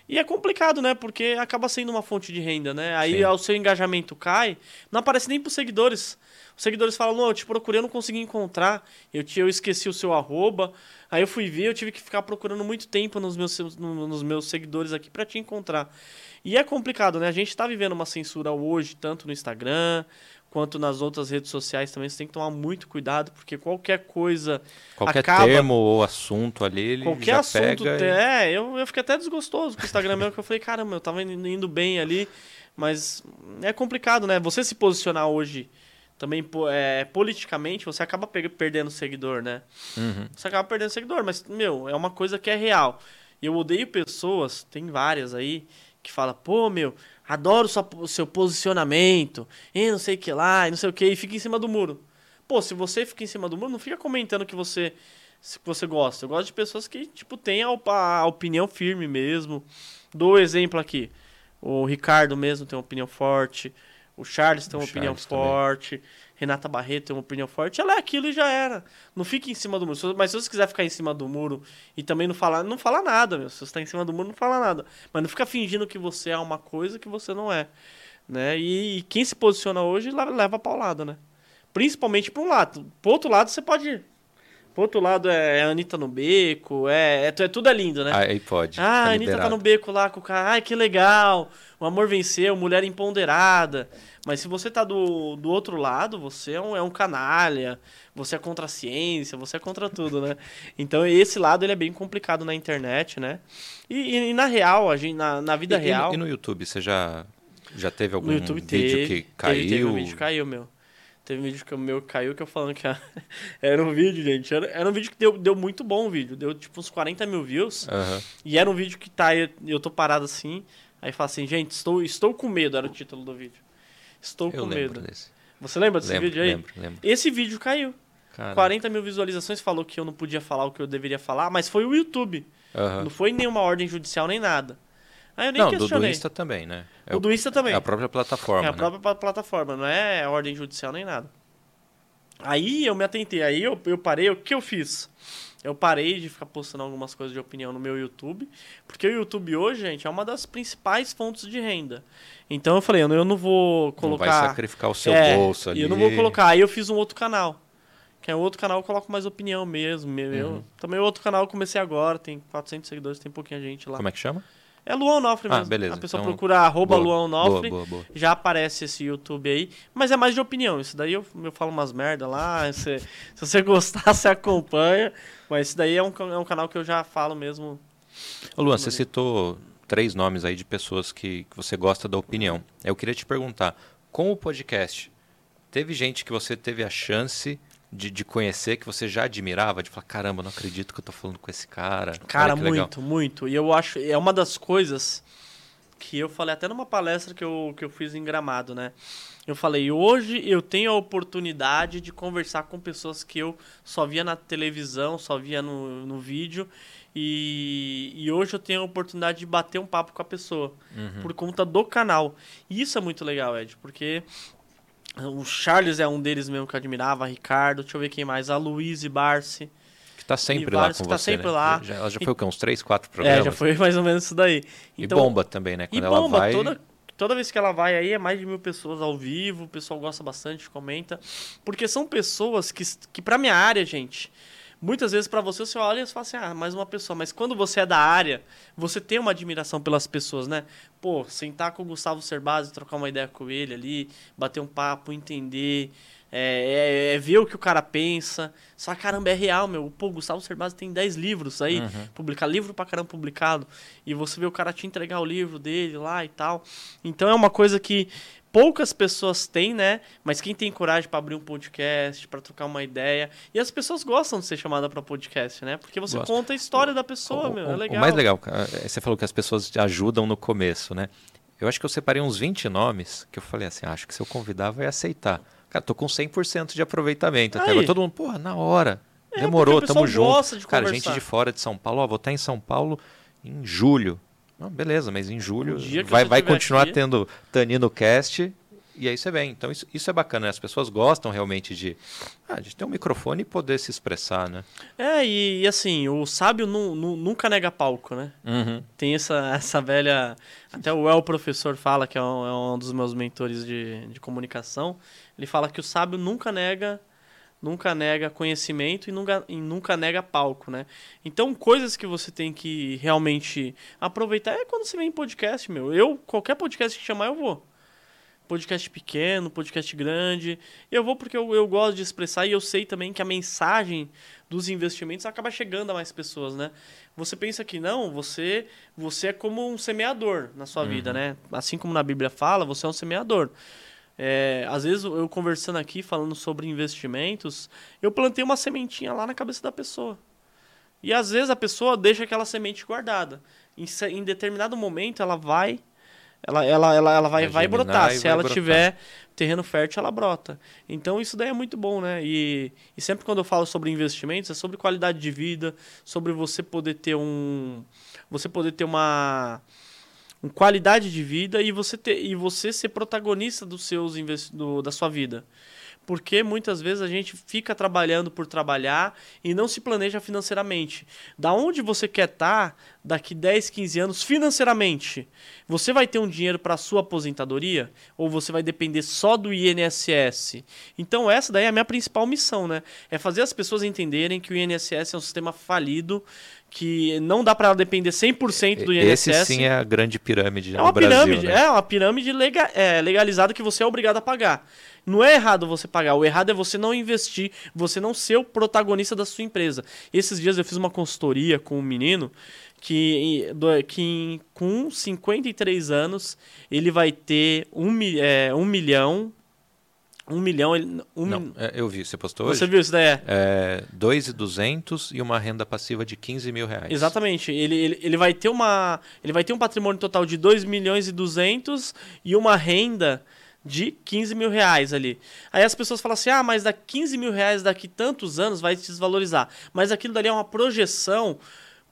E é complicado, né? Porque acaba sendo uma fonte de renda, né? Aí o seu engajamento cai, não aparece nem pros seguidores. Os seguidores falam, não, eu te procurei, eu não consegui encontrar. Eu, te, eu esqueci o seu arroba. Aí eu fui ver, eu tive que ficar procurando muito tempo nos meus, nos meus seguidores aqui para te encontrar. E é complicado, né? A gente está vivendo uma censura hoje, tanto no Instagram quanto nas outras redes sociais também. Você tem que tomar muito cuidado, porque qualquer coisa. Qualquer acaba... termo ou assunto ali, ele qualquer assunto pega. É, eu, eu fiquei até desgostoso com o Instagram mesmo, que eu falei, caramba, eu tava indo bem ali. Mas é complicado, né? Você se posicionar hoje também é, politicamente você acaba perdendo seguidor, né? Uhum. Você acaba perdendo seguidor, mas, meu, é uma coisa que é real. E eu odeio pessoas, tem várias aí, que fala, pô, meu, adoro o seu posicionamento, e não sei o que lá, e não sei o que, e fica em cima do muro. Pô, se você fica em cima do muro, não fica comentando que você que você gosta. Eu gosto de pessoas que, tipo, têm a, a opinião firme mesmo. Dou exemplo aqui. O Ricardo mesmo tem uma opinião forte. O Charles tem uma o opinião Charles forte. Também. Renata Barreto tem uma opinião forte. Ela é aquilo e já era. Não fique em cima do muro. Mas se você quiser ficar em cima do muro e também não falar, não fala nada, meu. Se você está em cima do muro, não fala nada. Mas não fica fingindo que você é uma coisa que você não é. Né? E, e quem se posiciona hoje leva a paulada, né? Principalmente para um lado. Pro outro lado, você pode Pro outro lado é, é a Anitta no beco, é, é, é tudo é lindo, né? Aí pode. Ah, tá a Anitta tá no beco lá com o cara, ai que legal, o amor venceu, mulher empoderada. Mas se você tá do, do outro lado, você é um, é um canalha, você é contra a ciência, você é contra tudo, né? <laughs> Então esse lado ele é bem complicado na internet, né? E, e, e na real, a gente, na, na vida e, real. E no YouTube, você já, já teve algum vídeo teve, que caiu? Teve, teve um vídeo que caiu, meu. Teve um vídeo que o meu caiu que eu falando que <laughs> era um vídeo, gente. Era, era um vídeo que deu, deu muito bom o vídeo. Deu tipo uns 40 mil views. Uhum. E era um vídeo que tá. Eu, eu tô parado assim. Aí fala assim, gente, estou, estou com medo, era o título do vídeo. Estou eu com medo. Desse. Você lembra desse lembro, vídeo aí? Lembro, lembro. Esse vídeo caiu. Caramba. 40 mil visualizações, falou que eu não podia falar o que eu deveria falar, mas foi o YouTube. Uhum. Não foi nenhuma ordem judicial nem nada. Aí eu nem não, questionei. do, Insta também, né? É o do Insta também. É a própria plataforma. É a né? própria plataforma, não é ordem judicial nem nada. Aí eu me atentei, aí eu, eu parei, o que eu fiz? Eu parei de ficar postando algumas coisas de opinião no meu YouTube, porque o YouTube hoje, gente, é uma das principais fontes de renda. Então eu falei, eu não, vou colocar. Não vai sacrificar o seu é, bolso ali. Eu não vou colocar. Aí eu fiz um outro canal, Que é outro canal eu coloco mais opinião mesmo. Meu, uhum. Também outro canal eu comecei agora, tem 400 seguidores, tem pouquinha gente lá. Como é que chama? É Luan Onofre mesmo. Ah, beleza. A pessoa então, procura arroba boa, Luan Onofre, boa, boa, já aparece esse YouTube aí. Mas é mais de opinião. Isso daí eu, eu falo umas merda lá. <laughs> Se, se você gostar, você acompanha. Mas isso daí é um, é um canal que eu já falo mesmo. Ô Luan, você citou três nomes aí de pessoas que, que você gosta da opinião. Eu queria te perguntar, com o podcast, teve gente que você teve a chance de, de conhecer que você já admirava, de falar, caramba, não acredito que eu tô falando com esse cara. Cara, muito, legal. muito. E eu acho, é uma das coisas que eu falei até numa palestra que eu, que eu fiz em Gramado, né? Eu falei, hoje eu tenho a oportunidade de conversar com pessoas que eu só via na televisão, só via no, no vídeo. E, e hoje eu tenho a oportunidade de bater um papo com a pessoa uhum. por conta do canal. E isso é muito legal, Ed, porque o Charles é um deles mesmo que eu admirava, Ricardo, deixa eu ver quem mais, a Luiz Barsi. Que tá sempre lá com que tá você, sempre né? lá. Já, ela já foi o quê? Uns três, quatro programas? É, já foi mais ou menos isso daí. Então, e bomba também, né? Quando e ela bomba, vai... toda, toda vez que ela vai aí é mais de mil pessoas ao vivo, o pessoal gosta bastante, comenta. Porque são pessoas que, que pra minha área, gente, muitas vezes para você você olha e fala assim, ah, mais uma pessoa. Mas quando você é da área, você tem uma admiração pelas pessoas, né? Pô, sentar com o Gustavo Cerbasi, trocar uma ideia com ele ali, bater um papo, entender, é, é, é ver o que o cara pensa. Só caramba, é real, meu. Pô, Gustavo Cerbasi tem 10 livros aí, uhum. publicar livro pra caramba publicado. E você vê o cara te entregar o livro dele lá e tal. Então é uma coisa que poucas pessoas têm, né? Mas quem tem coragem para abrir um podcast, para trocar uma ideia. E as pessoas gostam de ser chamada para podcast, né? Porque você Gosto. conta a história da pessoa, o, meu. É legal. O mais legal, é, você falou que as pessoas te ajudam no começo, né? Eu acho que eu separei uns 20 nomes que eu falei assim, ah, acho que se eu convidar vai aceitar. Cara, tô com 100% de aproveitamento até agora. Todo mundo, porra, na hora. É, Demorou, tamo junto. Cara, gente de fora de São Paulo, ó, vou estar em São Paulo em julho. Não, beleza, mas em julho vai, vai continuar aqui... tendo Tanino Cast e aí você vem. Então isso, isso é bacana, né? as pessoas gostam realmente de, ah, de ter um microfone e poder se expressar, né? É, e, e assim, o sábio nu, nu, nunca nega palco, né? Uhum. Tem essa, essa velha. Até o El Professor fala, que é um, é um dos meus mentores de, de comunicação. Ele fala que o sábio nunca nega nunca nega conhecimento e nunca, e nunca nega palco, né? Então, coisas que você tem que realmente aproveitar é quando você vem em podcast, meu. Eu, qualquer podcast que chamar, eu vou. Podcast pequeno, podcast grande. Eu vou porque eu, eu gosto de expressar e eu sei também que a mensagem dos investimentos acaba chegando a mais pessoas, né? Você pensa que não, você você é como um semeador na sua uhum. vida, né? Assim como na Bíblia fala, você é um semeador. É, às vezes eu conversando aqui, falando sobre investimentos, eu plantei uma sementinha lá na cabeça da pessoa. E às vezes a pessoa deixa aquela semente guardada. Em, em determinado momento ela vai ela, ela, ela, ela vai, vai, vai brotar. Se vai ela brotar. tiver terreno fértil, ela brota. Então isso daí é muito bom, né? E, e sempre quando eu falo sobre investimentos, é sobre qualidade de vida, sobre você poder ter um. Você poder ter uma qualidade de vida e você, ter, e você ser protagonista dos seus do, da sua vida. Porque muitas vezes a gente fica trabalhando por trabalhar e não se planeja financeiramente. Da onde você quer estar tá daqui 10, 15 anos financeiramente? Você vai ter um dinheiro para sua aposentadoria ou você vai depender só do INSS? Então essa daí é a minha principal missão, né? É fazer as pessoas entenderem que o INSS é um sistema falido, que não dá para depender 100% do INSS. Esse sim é a grande pirâmide é uma Brasil, pirâmide, né? É uma pirâmide lega, é, legalizada que você é obrigado a pagar. Não é errado você pagar, o errado é você não investir, você não ser o protagonista da sua empresa. Esses dias eu fiz uma consultoria com um menino que, que com 53 anos ele vai ter um, é, um milhão um milhão. Um Não, é, eu vi, você postou hoje? Você viu isso daí? É, é 2,200 e uma renda passiva de 15 mil reais. Exatamente. Ele, ele, ele, vai ter uma, ele vai ter um patrimônio total de 2 milhões e 200 e uma renda de 15 mil reais ali. Aí as pessoas falam assim: ah, mas daqui 15 mil reais daqui tantos anos vai se desvalorizar. Mas aquilo dali é uma projeção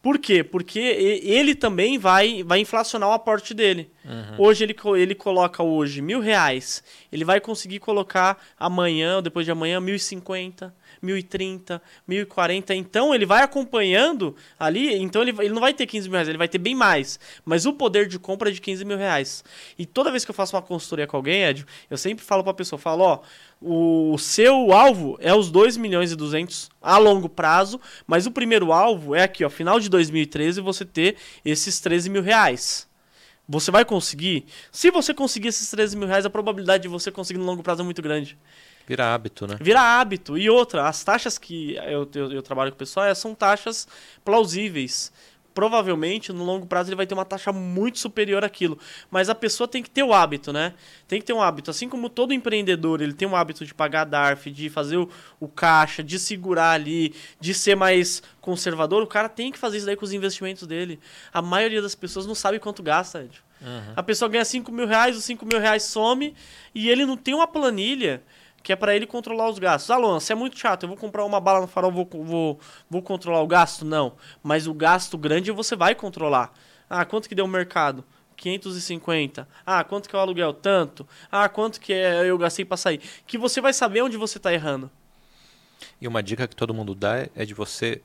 por quê? Porque ele também vai, vai inflacionar o aporte dele. Uhum. Hoje ele, ele coloca hoje mil reais. Ele vai conseguir colocar amanhã ou depois de amanhã mil e cinquenta. 1.030, 1.040. Então ele vai acompanhando ali. Então ele, ele não vai ter 15 mil reais, ele vai ter bem mais. Mas o poder de compra é de 15 mil reais. E toda vez que eu faço uma consultoria com alguém, Ed, eu sempre falo para a pessoa: falo, ó, o seu alvo é os 2 milhões e 200 a longo prazo, mas o primeiro alvo é aqui, ó, final de 2013, você ter esses 13 mil reais. Você vai conseguir? Se você conseguir esses 13 mil reais, a probabilidade de você conseguir no longo prazo é muito grande. Vira hábito, né? Vira hábito. E outra, as taxas que eu, eu, eu trabalho com o pessoal é, são taxas plausíveis. Provavelmente, no longo prazo, ele vai ter uma taxa muito superior àquilo. Mas a pessoa tem que ter o hábito, né? Tem que ter um hábito. Assim como todo empreendedor, ele tem um hábito de pagar a DARF, de fazer o, o caixa, de segurar ali, de ser mais conservador, o cara tem que fazer isso daí com os investimentos dele. A maioria das pessoas não sabe quanto gasta, Ed. Uhum. A pessoa ganha 5 mil reais, os 5 mil reais some e ele não tem uma planilha que é para ele controlar os gastos. Alô, se é muito chato, eu vou comprar uma bala no farol, vou, vou, vou controlar o gasto? Não. Mas o gasto grande você vai controlar. Ah, quanto que deu o mercado? 550. Ah, quanto que é o aluguel? Tanto. Ah, quanto que é, eu gastei para sair? Que você vai saber onde você está errando. E uma dica que todo mundo dá é de você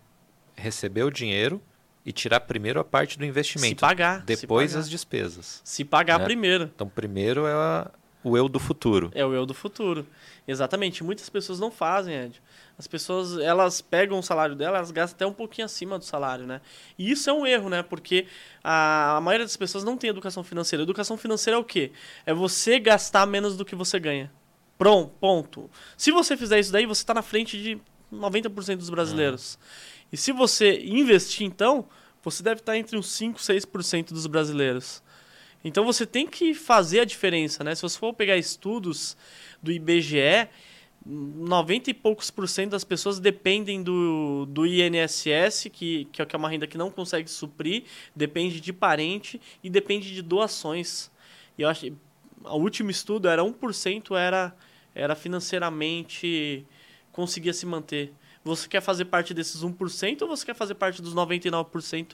receber o dinheiro e tirar primeiro a parte do investimento. Se pagar. Depois se pagar. as despesas. Se pagar né? primeiro. Então, primeiro é a, o eu do futuro. É o eu do futuro. Exatamente. Muitas pessoas não fazem, Ed. As pessoas, elas pegam o salário dela, elas gastam até um pouquinho acima do salário, né? E isso é um erro, né? Porque a, a maioria das pessoas não tem educação financeira. Educação financeira é o quê? É você gastar menos do que você ganha. Pronto, ponto. Se você fizer isso daí, você está na frente de 90% dos brasileiros. Uhum. E se você investir, então, você deve estar entre uns 5, 6% dos brasileiros. Então você tem que fazer a diferença, né? Se você for pegar estudos do IBGE, 90 e poucos por cento das pessoas dependem do, do INSS, que, que é uma renda que não consegue suprir, depende de parente e depende de doações. E eu acho o último estudo era 1% era, era financeiramente conseguia se manter. Você quer fazer parte desses 1% ou você quer fazer parte dos 99%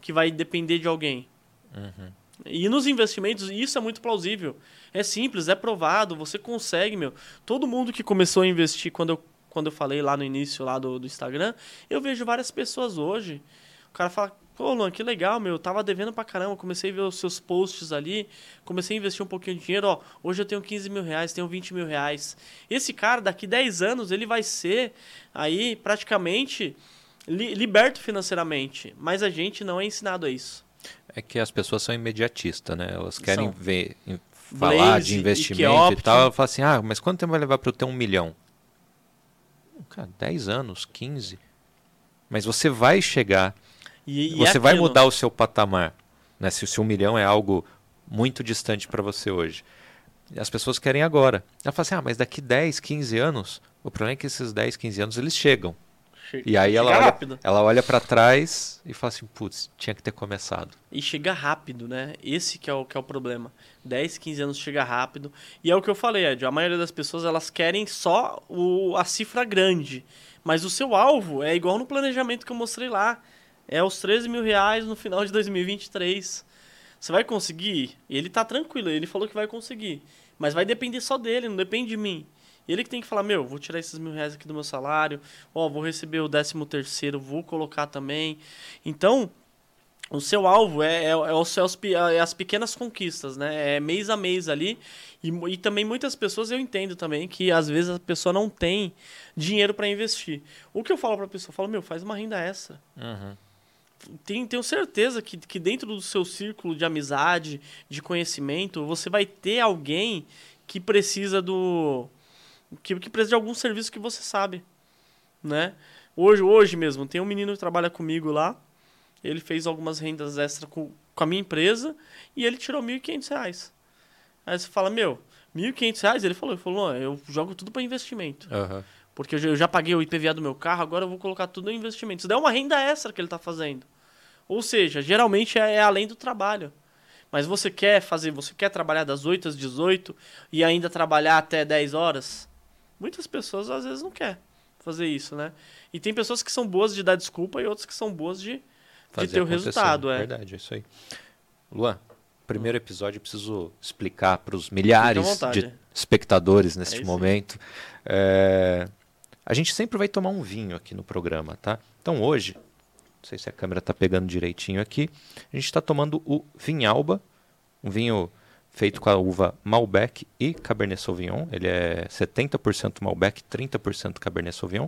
que vai depender de alguém? Uhum. E nos investimentos, isso é muito plausível. É simples, é provado, você consegue, meu. Todo mundo que começou a investir quando eu, quando eu falei lá no início lá do, do Instagram, eu vejo várias pessoas hoje. O cara fala, pô, Luan, que legal, meu. Eu tava devendo pra caramba. Comecei a ver os seus posts ali. Comecei a investir um pouquinho de dinheiro. Ó, hoje eu tenho 15 mil reais, tenho 20 mil reais. Esse cara, daqui 10 anos, ele vai ser aí praticamente li liberto financeiramente. Mas a gente não é ensinado a isso é que as pessoas são imediatistas, né? Elas querem são. ver, falar Blaze de investimento e, e tal. Ela fala assim, ah, mas quanto tempo vai levar para eu ter um milhão? Cara, 10 anos, 15. Mas você vai chegar, e, e você vai mudar o seu patamar. Né? Se o seu um milhão é algo muito distante para você hoje. As pessoas querem agora. Ela fala assim, ah, mas daqui 10, 15 anos, o problema é que esses 10, 15 anos eles chegam. Chega, e aí ela olha, rápido. ela olha para trás e fala assim, putz, tinha que ter começado. E chega rápido, né? Esse que é o, que é o problema. 10, 15 anos chega rápido. E é o que eu falei, Ed, a maioria das pessoas elas querem só o, a cifra grande. Mas o seu alvo é igual no planejamento que eu mostrei lá. É os 13 mil reais no final de 2023. Você vai conseguir? Ele tá tranquilo, ele falou que vai conseguir. Mas vai depender só dele, não depende de mim. Ele que tem que falar, meu, vou tirar esses mil reais aqui do meu salário, ó, vou receber o décimo terceiro, vou colocar também. Então, o seu alvo é, é, é, os, é as pequenas conquistas, né? É mês a mês ali. E, e também muitas pessoas eu entendo também que às vezes a pessoa não tem dinheiro para investir. O que eu falo para a pessoa? Eu falo, meu, faz uma renda extra. Uhum. Tenho, tenho certeza que, que dentro do seu círculo de amizade, de conhecimento, você vai ter alguém que precisa do que, que precisa de algum serviço que você sabe, né? Hoje, hoje mesmo, tem um menino que trabalha comigo lá, ele fez algumas rendas extra com, com a minha empresa e ele tirou R$ 1.500. Aí você fala, meu, R$ 1.500? Ele falou, ele falou, eu jogo tudo para investimento. Uhum. Porque eu já, paguei o IPVA do meu carro, agora eu vou colocar tudo em investimento. Isso daí é uma renda extra que ele está fazendo. Ou seja, geralmente é, é, além do trabalho. Mas você quer fazer, você quer trabalhar das 8 às 18 e ainda trabalhar até 10 horas? Muitas pessoas às vezes não quer fazer isso, né? E tem pessoas que são boas de dar desculpa e outras que são boas de, de ter o resultado. É verdade, é isso aí. Luan, primeiro episódio eu preciso explicar para os milhares de espectadores neste é momento. É, A gente sempre vai tomar um vinho aqui no programa, tá? Então hoje, não sei se a câmera está pegando direitinho aqui, a gente está tomando o Vinhalba, um vinho feito com a uva Malbec e Cabernet Sauvignon. Ele é 70% Malbec, 30% Cabernet Sauvignon.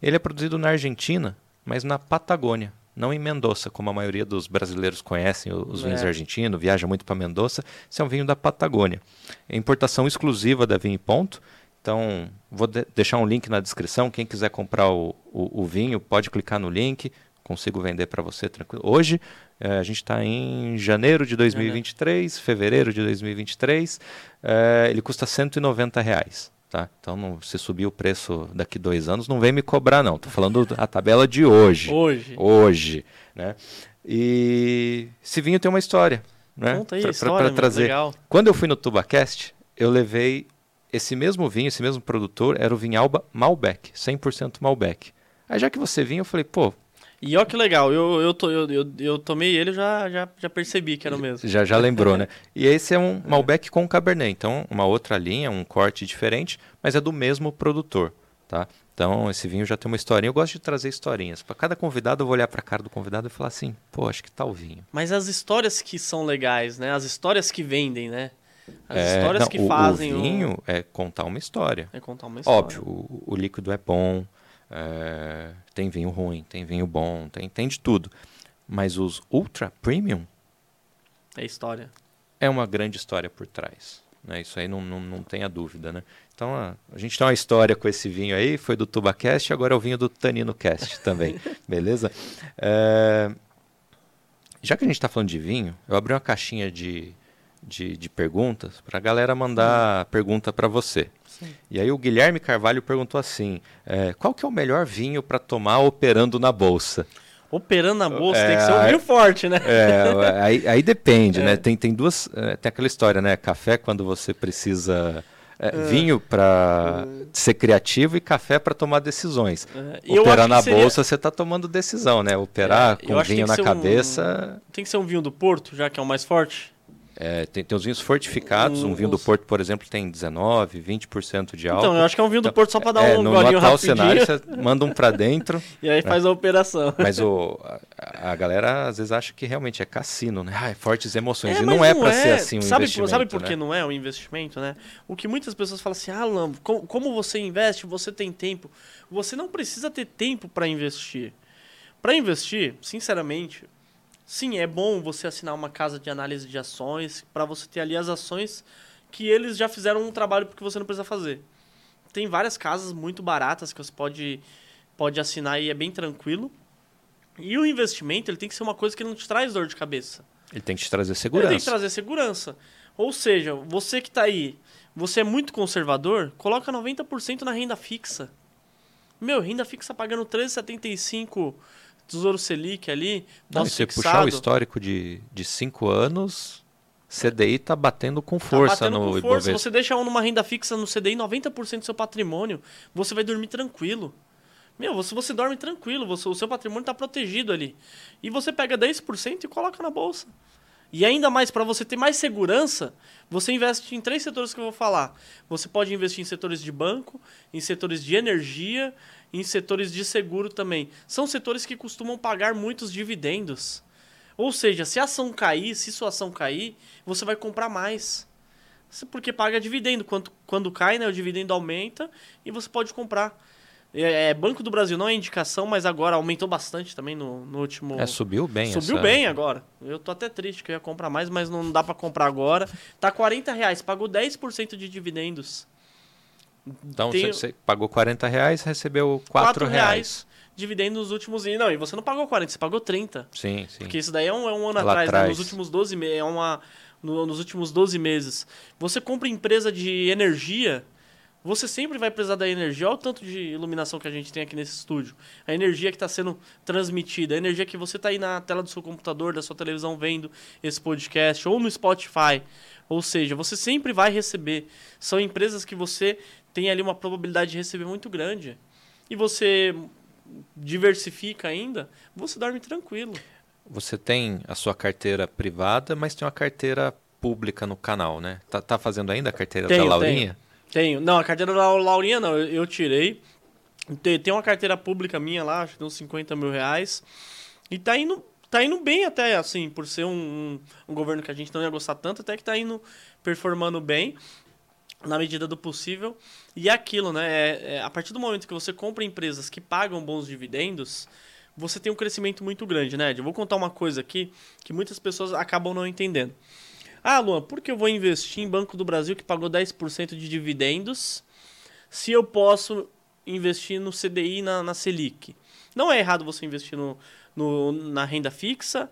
Ele é produzido na Argentina, mas na Patagônia, não em Mendoza, como a maioria dos brasileiros conhecem os vinhos é. argentinos, viaja muito para Mendoza. Esse é um vinho da Patagônia. É importação exclusiva da Vinho Ponto. Então, vou de deixar um link na descrição. Quem quiser comprar o, o, o vinho, pode clicar no link. Consigo vender para você tranquilo. Hoje, é, a gente está em janeiro de 2023, fevereiro de 2023. É, ele custa 190 reais. Tá? Então, não, se subir o preço daqui dois anos, não vem me cobrar, não. Estou falando a tabela de hoje. Hoje. Hoje. Né? E esse vinho tem uma história. Né? Conta aí pra, história, pra trazer. Legal. Quando eu fui no TubaCast, eu levei esse mesmo vinho, esse mesmo produtor, era o Vinhalba Malbec, 100% Malbec. Aí já que você vinha, eu falei, pô, e ó que legal, eu, eu, to, eu, eu, eu tomei ele já, já já percebi que era o mesmo. Já, já lembrou, né? <laughs> E esse é um Malbec com Cabernet, então uma outra linha, um corte diferente, mas é do mesmo produtor, tá? Então esse vinho já tem uma historinha. Eu gosto de trazer historinhas. Para cada convidado eu vou olhar para a cara do convidado e falar assim, pô, acho que tá o vinho. Mas as histórias que são legais, né? As histórias que vendem, né? As é, histórias não, que o, fazem. O vinho o... é contar uma história. É contar uma história. Óbvio, o, o líquido é bom, é, tem vinho ruim, tem vinho bom, tem, tem de tudo. Mas os ultra premium. É história. É uma grande história por trás. Né? Isso aí não, não, não tenha dúvida. Né? Então a, a, gente tem uma história com esse vinho aí, foi do TubaCast, agora é o vinho do Tanino Cast também. <laughs> beleza? É, já que a gente está falando de vinho, eu abri uma caixinha de, de, de perguntas para a galera mandar hum. pergunta para você. E aí o Guilherme Carvalho perguntou assim: é, qual que é o melhor vinho para tomar operando na bolsa? Operando na bolsa é, tem que ser um vinho forte, né? É, <laughs> aí, aí depende, né? é. Tem, tem duas. É, tem aquela história, né? Café quando você precisa. É, é. vinho para ser criativo e café para tomar decisões. Operar na seria... bolsa, você está tomando decisão, né? Operar com vinho na cabeça. Um... Tem que ser um vinho do Porto, já que é o mais forte? É, tem, tem os vinhos fortificados, um, um vinho do Porto, por exemplo, tem 19, 20% de álcool. Então, eu acho que é um vinho do então, Porto só para dar é, um no, golinho no rapidinho. cenário, você manda um para dentro. <laughs> e aí né? faz a operação. Mas o, a, a, galera às vezes acha que realmente é cassino, né? Ah, fortes emoções. É, e não é para é. ser assim um sabe, investimento. Sabe por né? que não é um investimento, né? O que muitas pessoas falam assim, ah, Lambo, como, como você investe, você tem tempo. Você não precisa ter tempo para investir. Para investir, sinceramente, Sim, é bom você assinar uma casa de análise de ações para você ter ali as ações que eles já fizeram um trabalho porque você não precisa fazer. Tem várias casas muito baratas que você pode, pode assinar e é bem tranquilo. E o investimento ele tem que ser uma coisa que não te traz dor de cabeça. Ele tem que te trazer segurança. Ele tem que trazer segurança. Ou seja, você que está aí, você é muito conservador, coloca 90% na renda fixa. Meu, renda fixa pagando 13,75 Tesouro Selic ali, Não, se você puxar o histórico de, de cinco anos, CDI está batendo com tá força tá batendo no com força. Você deixa numa renda fixa no CDI 90% do seu patrimônio, você vai dormir tranquilo. Meu, você, você dorme tranquilo, você, o seu patrimônio está protegido ali. E você pega 10% e coloca na bolsa. E ainda mais, para você ter mais segurança, você investe em três setores que eu vou falar. Você pode investir em setores de banco, em setores de energia em setores de seguro também. São setores que costumam pagar muitos dividendos. Ou seja, se a ação cair, se sua ação cair, você vai comprar mais. Porque paga dividendo. Quando, quando cai, né, o dividendo aumenta e você pode comprar. É, é, Banco do Brasil não é indicação, mas agora aumentou bastante também no, no último. É, subiu bem. Subiu essa... bem agora. Eu tô até triste que eu ia comprar mais, mas não dá para comprar agora. Tá 40 reais, pagou 10% de dividendos. Então tem... você, pagou 40 reais recebeu 4, 4 reais. reais. Dividendo nos últimos. Não, e você não pagou 40, você pagou 30. Sim, sim. Porque isso daí é um, é um ano atrás, né? nos últimos 12 meses. É uma. No, nos últimos 12 meses. Você compra empresa de energia, você sempre vai precisar da energia. Olha o tanto de iluminação que a gente tem aqui nesse estúdio. A energia que está sendo transmitida, a energia que você está aí na tela do seu computador, da sua televisão vendo esse podcast, ou no Spotify. Ou seja, você sempre vai receber. São empresas que você tem ali uma probabilidade de receber muito grande. E você diversifica ainda, você dorme tranquilo. Você tem a sua carteira privada, mas tem uma carteira pública no canal, né? Tá, tá fazendo ainda a carteira tenho, da Laurinha? Tenho. tenho. Não, a carteira da Laurinha não, eu, eu tirei. Tem, tem uma carteira pública minha lá, acho que tem uns 50 mil reais. E tá indo, tá indo bem até, assim, por ser um, um, um governo que a gente não ia gostar tanto, até que tá indo performando bem na medida do possível. E aquilo, né? É, é, a partir do momento que você compra empresas que pagam bons dividendos, você tem um crescimento muito grande, né? Eu vou contar uma coisa aqui que muitas pessoas acabam não entendendo. Ah, Luan, por que eu vou investir em Banco do Brasil que pagou 10% de dividendos se eu posso investir no CDI na, na Selic? Não é errado você investir no, no, na renda fixa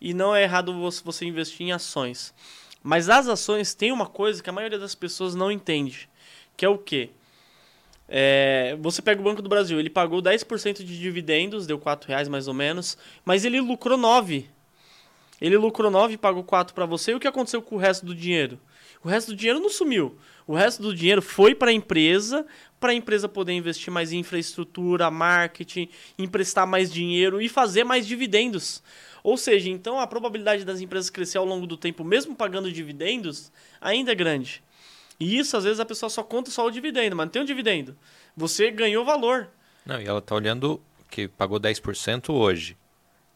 e não é errado você investir em ações. Mas as ações têm uma coisa que a maioria das pessoas não entende, que é o quê? É, você pega o Banco do Brasil, ele pagou 10% de dividendos, deu 4 reais mais ou menos, mas ele lucrou 9. Ele lucrou 9 e pagou 4 para você. E o que aconteceu com o resto do dinheiro? O resto do dinheiro não sumiu. O resto do dinheiro foi para a empresa, para a empresa poder investir mais em infraestrutura, marketing, emprestar mais dinheiro e fazer mais dividendos. Ou seja, então a probabilidade das empresas crescer ao longo do tempo, mesmo pagando dividendos, ainda é grande. E isso, às vezes, a pessoa só conta só o dividendo, mas não tem um dividendo. Você ganhou valor. Não, e ela está olhando que pagou 10% hoje.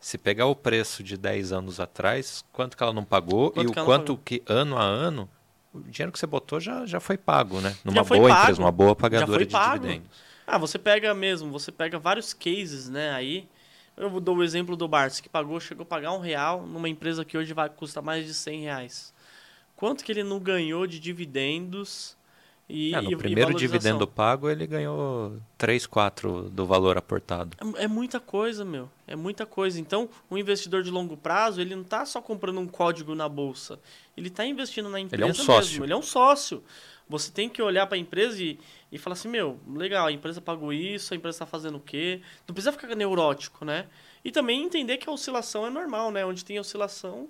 Se pegar o preço de 10 anos atrás, quanto que ela não pagou quanto e o quanto que ano a ano, o dinheiro que você botou já, já foi pago, né? Numa boa pago. empresa, uma boa pagadora de pago. dividendos. Ah, você pega mesmo, você pega vários cases, né, aí eu dou o exemplo do Barça, que pagou, chegou a pagar um real numa empresa que hoje vai custa mais de 100 reais. Quanto que ele não ganhou de dividendos e é, No e, primeiro e dividendo pago, ele ganhou 3, 4 do valor aportado. É, é, muita coisa, meu. É muita coisa. Então, um investidor de longo prazo, ele não está só comprando um código na bolsa. Ele está investindo na empresa ele é um sócio. mesmo. Ele é um sócio. Você tem que olhar para a empresa e, e falar assim, meu, legal, a empresa pagou isso, a empresa está fazendo o quê? Não precisa ficar neurótico, né? E também entender que a oscilação é normal, né? Onde tem oscilação,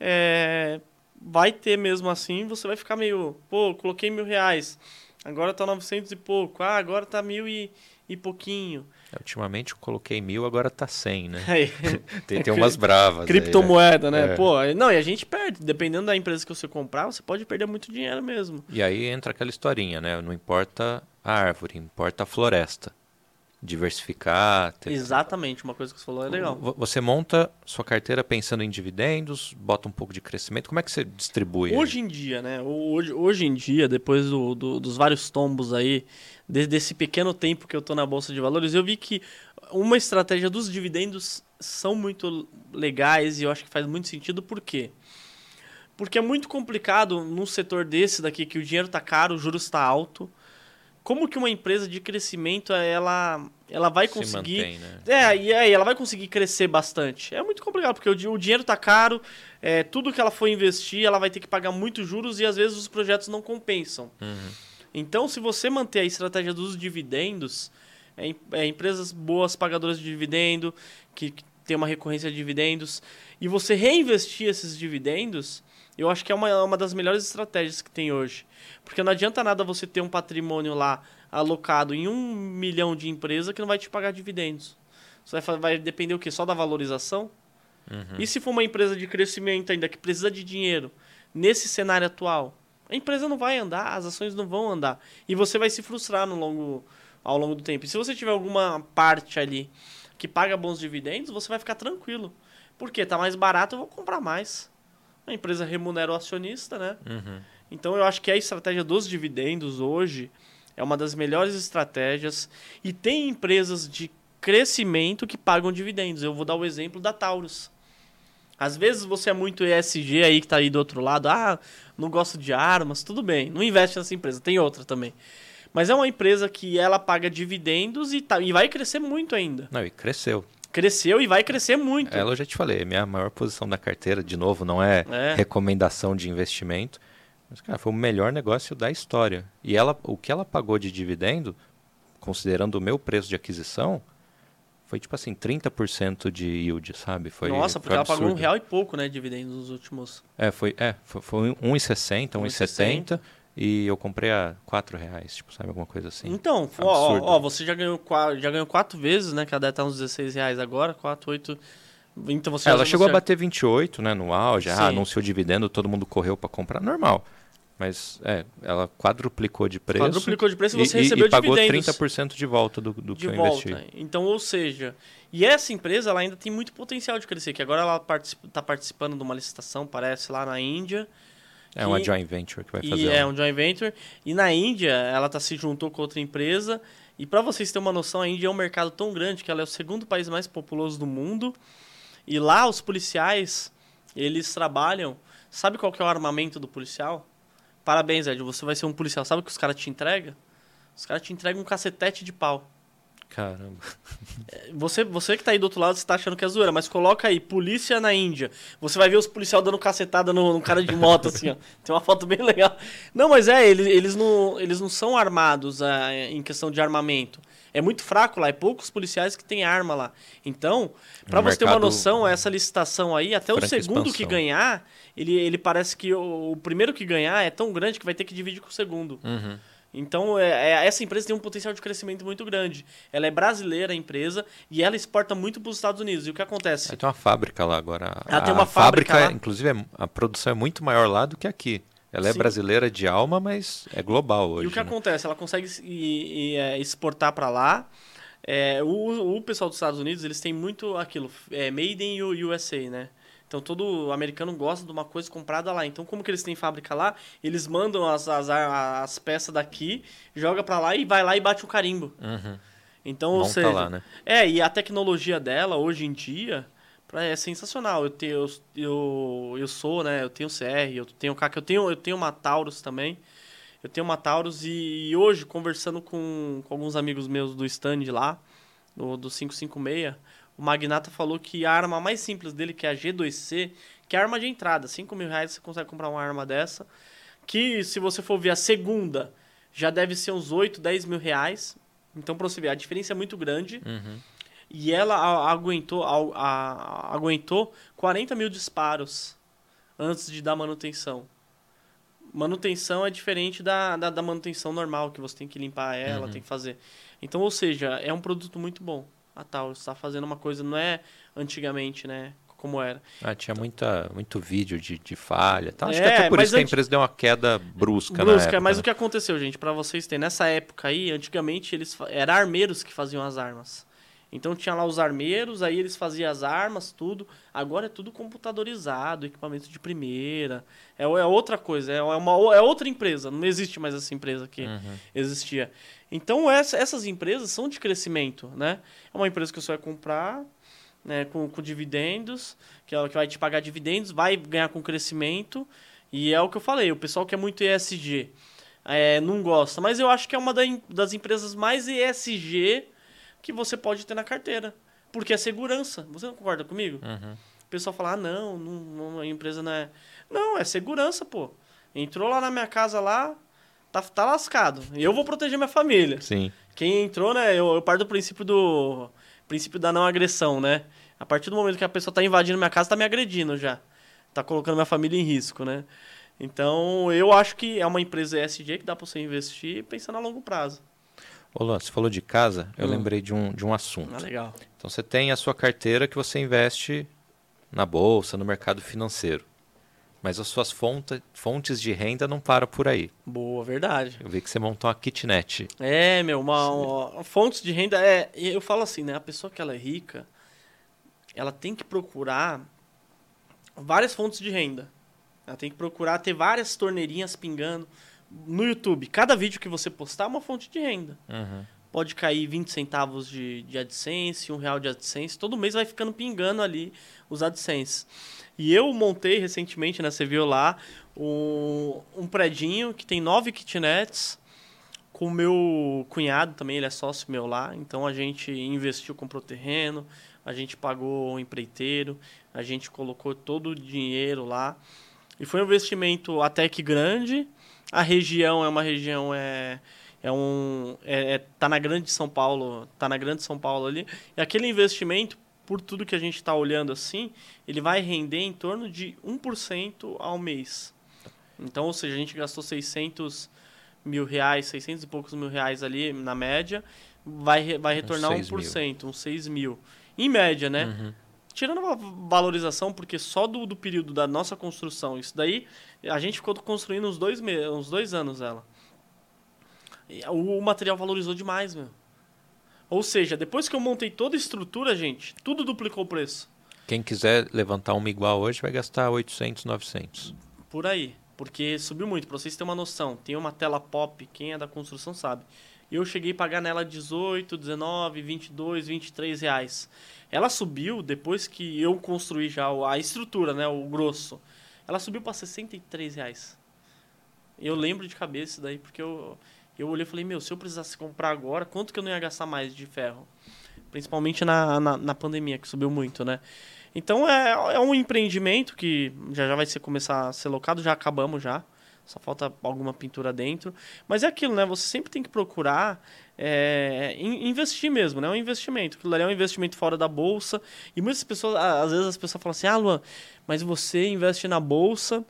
é, vai ter mesmo assim, você vai ficar meio, pô, coloquei mil reais, agora tá 900 e pouco, ah, agora tá mil e, e pouquinho. É, ultimamente eu coloquei mil, agora tá 100, né? <laughs> tem, tem umas bravas. Criptomoeda, aí, né? né? É. Pô, não, e a gente perde. Dependendo da empresa que você comprar, você pode perder muito dinheiro mesmo. E aí entra aquela historinha, né? Não importa a árvore, importa a floresta. Diversificar. Ter... Exatamente, uma coisa que você falou é legal. Você monta sua carteira pensando em dividendos, bota um pouco de crescimento. Como é que você distribui? Hoje aí? em dia, né? Hoje, hoje em dia, depois do, do, dos vários tombos aí desde esse pequeno tempo que eu estou na bolsa de valores, eu vi que uma estratégia dos dividendos são muito legais e eu acho que faz muito sentido. Por quê? Porque é muito complicado num setor desse daqui que o dinheiro está caro, o juros está alto. Como que uma empresa de crescimento ela ela vai conseguir mantém, né? é e aí ela vai conseguir crescer bastante é muito complicado porque o, o dinheiro está caro é, tudo que ela for investir ela vai ter que pagar muitos juros e às vezes os projetos não compensam uhum. Então, se você manter a estratégia dos dividendos, é, é, empresas boas pagadoras de dividendo, que, que tem uma recorrência de dividendos, e você reinvestir esses dividendos, eu acho que é uma, uma das melhores estratégias que tem hoje. Porque não adianta nada você ter um patrimônio lá alocado em um milhão de empresa que não vai te pagar dividendos. Você vai, vai depender o quê? Só da valorização? Uhum. E se for uma empresa de crescimento ainda que precisa de dinheiro nesse cenário atual? A empresa não vai andar, as ações não vão andar. E você vai se frustrar no longo, ao longo do tempo. E se você tiver alguma parte ali que paga bons dividendos, você vai ficar tranquilo. Porque tá mais barato, eu vou comprar mais. A empresa remunera o acionista, né? Uhum. Então eu acho que a estratégia dos dividendos hoje é uma das melhores estratégias. E tem empresas de crescimento que pagam dividendos. Eu vou dar o exemplo da Taurus. Às vezes você é muito ESG aí que tá aí do outro lado, ah, não gosto de armas, tudo bem, não investe nessa empresa, tem outra também. Mas é uma empresa que ela paga dividendos e, tá, e vai crescer muito ainda. Não, e cresceu. Cresceu e vai crescer muito. Ela eu já te falei, minha maior posição da carteira, de novo, não é, é. recomendação de investimento. Mas, cara, foi o melhor negócio da história. E ela, o que ela pagou de dividendo, considerando o meu preço de aquisição, foi tipo assim, 30% de yield, sabe? Foi, Nossa, porque ela pagou um real e pouco, né, dividendos nos últimos. É, foi, é, foi, foi 1,60, 1,70 e eu comprei a 4 reais, tipo, sabe, alguma coisa assim. Então, ó, ó, você já ganhou, já ganhou 4 vezes, né, que a deve tá uns 16 reais agora, 4, 8... Então você é, ela chegou a bater 28, né, no auge, ah, anunciou dividendo, todo mundo correu para comprar, normal. Mas é, ela quadruplicou de preço. Quadruplicou de preço e você e, recebeu e pagou dividendos. 30% de volta do, do de que eu volta. investi. Então, ou seja, e essa empresa ela ainda tem muito potencial de crescer, que agora ela está participa, participando de uma licitação, parece, lá na Índia. É uma joint venture que vai fazer. E é um joint venture. E na Índia, ela tá, se juntou com outra empresa. E para vocês terem uma noção, a Índia é um mercado tão grande que ela é o segundo país mais populoso do mundo. E lá os policiais, eles trabalham. Sabe qual que é o armamento do policial? Parabéns, Ed. Você vai ser um policial. Sabe o que os caras te entregam? Os caras te entregam um cacetete de pau. Caramba. É, você, você que tá aí do outro lado, você tá achando que é zoeira, mas coloca aí, polícia na Índia. Você vai ver os policiais dando cacetada no, no cara de moto, assim, ó. Tem uma foto bem legal. Não, mas é, eles, eles, não, eles não são armados é, em questão de armamento. É muito fraco lá, é poucos policiais que têm arma lá. Então, para você ter uma noção, essa licitação aí, até o segundo expansão. que ganhar, ele, ele parece que o, o, primeiro que ganhar é tão grande que vai ter que dividir com o segundo. Uhum. Então, é, é, essa empresa tem um potencial de crescimento muito grande. Ela é brasileira, a empresa, e ela exporta muito para os Estados Unidos. E o que acontece? Ela tem uma fábrica lá agora. Ela a, tem uma fábrica, fábrica inclusive, é, a produção é muito maior lá do que aqui. Ela é Sim. brasileira de alma, mas é global hoje. E o que né? acontece? Ela consegue é, exportar para lá. É, o, o pessoal dos Estados Unidos, eles têm muito aquilo, é, made in USA, né? Então todo americano gosta de uma coisa comprada lá. Então como que eles têm fábrica lá? Eles mandam as, as, as peças daqui, joga para lá e vai lá e bate o carimbo. Uhum. Então, ou seja, lá, né? é, e a tecnologia dela hoje em dia é sensacional. Eu tenho eu, eu, eu sou, né, eu tenho CR, eu tenho CAC, eu tenho eu tenho uma Taurus também. Eu tenho uma Taurus e, e hoje conversando com, com alguns amigos meus do stand lá, do, do 556, o Magnata falou que a arma mais simples dele, que é a G2C, que é a arma de entrada, 5 mil reais você consegue comprar uma arma dessa. Que se você for ver a segunda, já deve ser uns 8, 10 mil reais. Então, pra você ver, a diferença é muito grande. Uhum. E ela aguentou, a, a, aguentou 40 mil disparos antes de dar manutenção. Manutenção é diferente da, da, da manutenção normal, que você tem que limpar ela, uhum. tem que fazer. Então, ou seja, é um produto muito bom a Taurus está fazendo uma coisa, não é antigamente, né? Como era. Ah, tinha muita, muito vídeo de, de falha. Tá? Acho é, que até por isso que a empresa deu uma queda brusca. Brusca, época, mas né? o que aconteceu, gente, para vocês terem, nessa época aí, antigamente eles eram armeiros que faziam as armas. Então tinha lá os armeiros, aí eles faziam as armas, tudo. Agora é tudo computadorizado, equipamento de primeira. É, é outra coisa, é, uma, é outra empresa. Não existe mais essa empresa que uhum. existia. Então essa, essas empresas são de crescimento, né? É uma empresa que você vai comprar né, com, com dividendos, que, é, que vai te pagar dividendos, vai ganhar com crescimento. E é o que eu falei, o pessoal que é muito ESG é, não gosta. Mas eu acho que é uma das empresas mais ESG que você pode ter na carteira. Porque é segurança. Você não concorda comigo? Uhum. O pessoal fala, ah, não, não, a empresa não é... Não, é segurança, pô. Entrou lá na minha casa lá, tá, tá lascado. Eu vou proteger minha família. Sim. Quem entrou, né? Eu, eu parto do princípio do. princípio da não agressão, né? A partir do momento que a pessoa tá invadindo minha casa, tá me agredindo já. Tá colocando minha família em risco, né? Então, eu acho que é uma empresa ESG que dá para você investir pensando a longo prazo. Ô, Luan, você falou de casa, eu hum. lembrei de um, de um assunto. Ah, legal. Então, você tem a sua carteira que você investe na bolsa, no mercado financeiro mas as suas fonte, fontes de renda não param por aí. Boa, verdade. Eu vi que você montou uma kitnet. É, meu, uma, uma fontes de renda é, eu falo assim, né, a pessoa que ela é rica, ela tem que procurar várias fontes de renda. Ela tem que procurar ter várias torneirinhas pingando no YouTube. Cada vídeo que você postar é uma fonte de renda. Uhum. Pode cair 20 centavos de, de AdSense, um real de AdSense. Todo mês vai ficando pingando ali os AdSense. E eu montei recentemente, né? Você viu lá, um, um predinho que tem nove kitnets com o meu cunhado também, ele é sócio meu lá. Então a gente investiu, comprou terreno, a gente pagou o empreiteiro, a gente colocou todo o dinheiro lá. E foi um investimento até que grande. A região é uma região é é um é, é tá na grande São Paulo, tá na grande São Paulo ali. E aquele investimento por tudo que a gente está olhando assim, ele vai render em torno de 1% ao mês. Então, ou seja, a gente gastou 600 mil reais, 600 e poucos mil reais ali na média, vai, vai retornar uns 1%, mil. uns 6 mil. Em média, né? Uhum. Tirando a valorização, porque só do, do período da nossa construção, isso daí, a gente ficou construindo uns dois, me uns dois anos ela. O, o material valorizou demais, meu. Ou seja, depois que eu montei toda a estrutura, gente, tudo duplicou o preço. Quem quiser levantar uma igual hoje vai gastar 800, 900. Por aí. Porque subiu muito. Para vocês terem uma noção, tem uma tela pop, quem é da construção sabe. Eu cheguei a pagar nela 18, 19, 22, 23 reais. Ela subiu depois que eu construí já a estrutura, né, o grosso. Ela subiu para 63 reais. Eu lembro de cabeça daí, porque eu, eu olhei e falei, meu, se eu precisasse comprar agora, quanto que eu não ia gastar mais de ferro? Principalmente na, na, na pandemia, que subiu muito, né? Então é, é um empreendimento que já, já vai ser, começar a ser locado, já acabamos já. Só falta alguma pintura dentro. Mas é aquilo, né? Você sempre tem que procurar é, investir mesmo, né? É um investimento. Aquilo ali é um investimento fora da bolsa. E muitas pessoas, às vezes as pessoas falam assim, ah, Luan, mas você investe na bolsa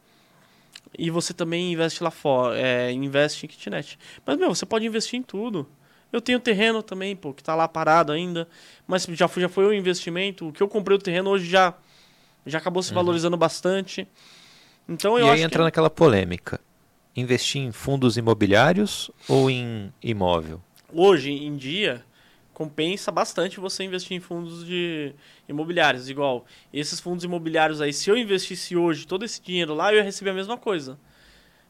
e você também investe lá fora, é, investe em kitnet. Mas, meu, você pode investir em tudo. Eu tenho terreno também, pô, que tá lá parado ainda. Mas já foi, já foi um investimento. O que eu comprei o terreno hoje já, já acabou se uhum. valorizando bastante. Então eu e aí entra que... naquela polêmica. Investir em fundos imobiliários ou em imóvel? Hoje em dia, compensa bastante você investir em fundos de imobiliários. Igual, esses fundos imobiliários aí, se eu investisse hoje todo esse dinheiro lá, eu ia receber a mesma coisa.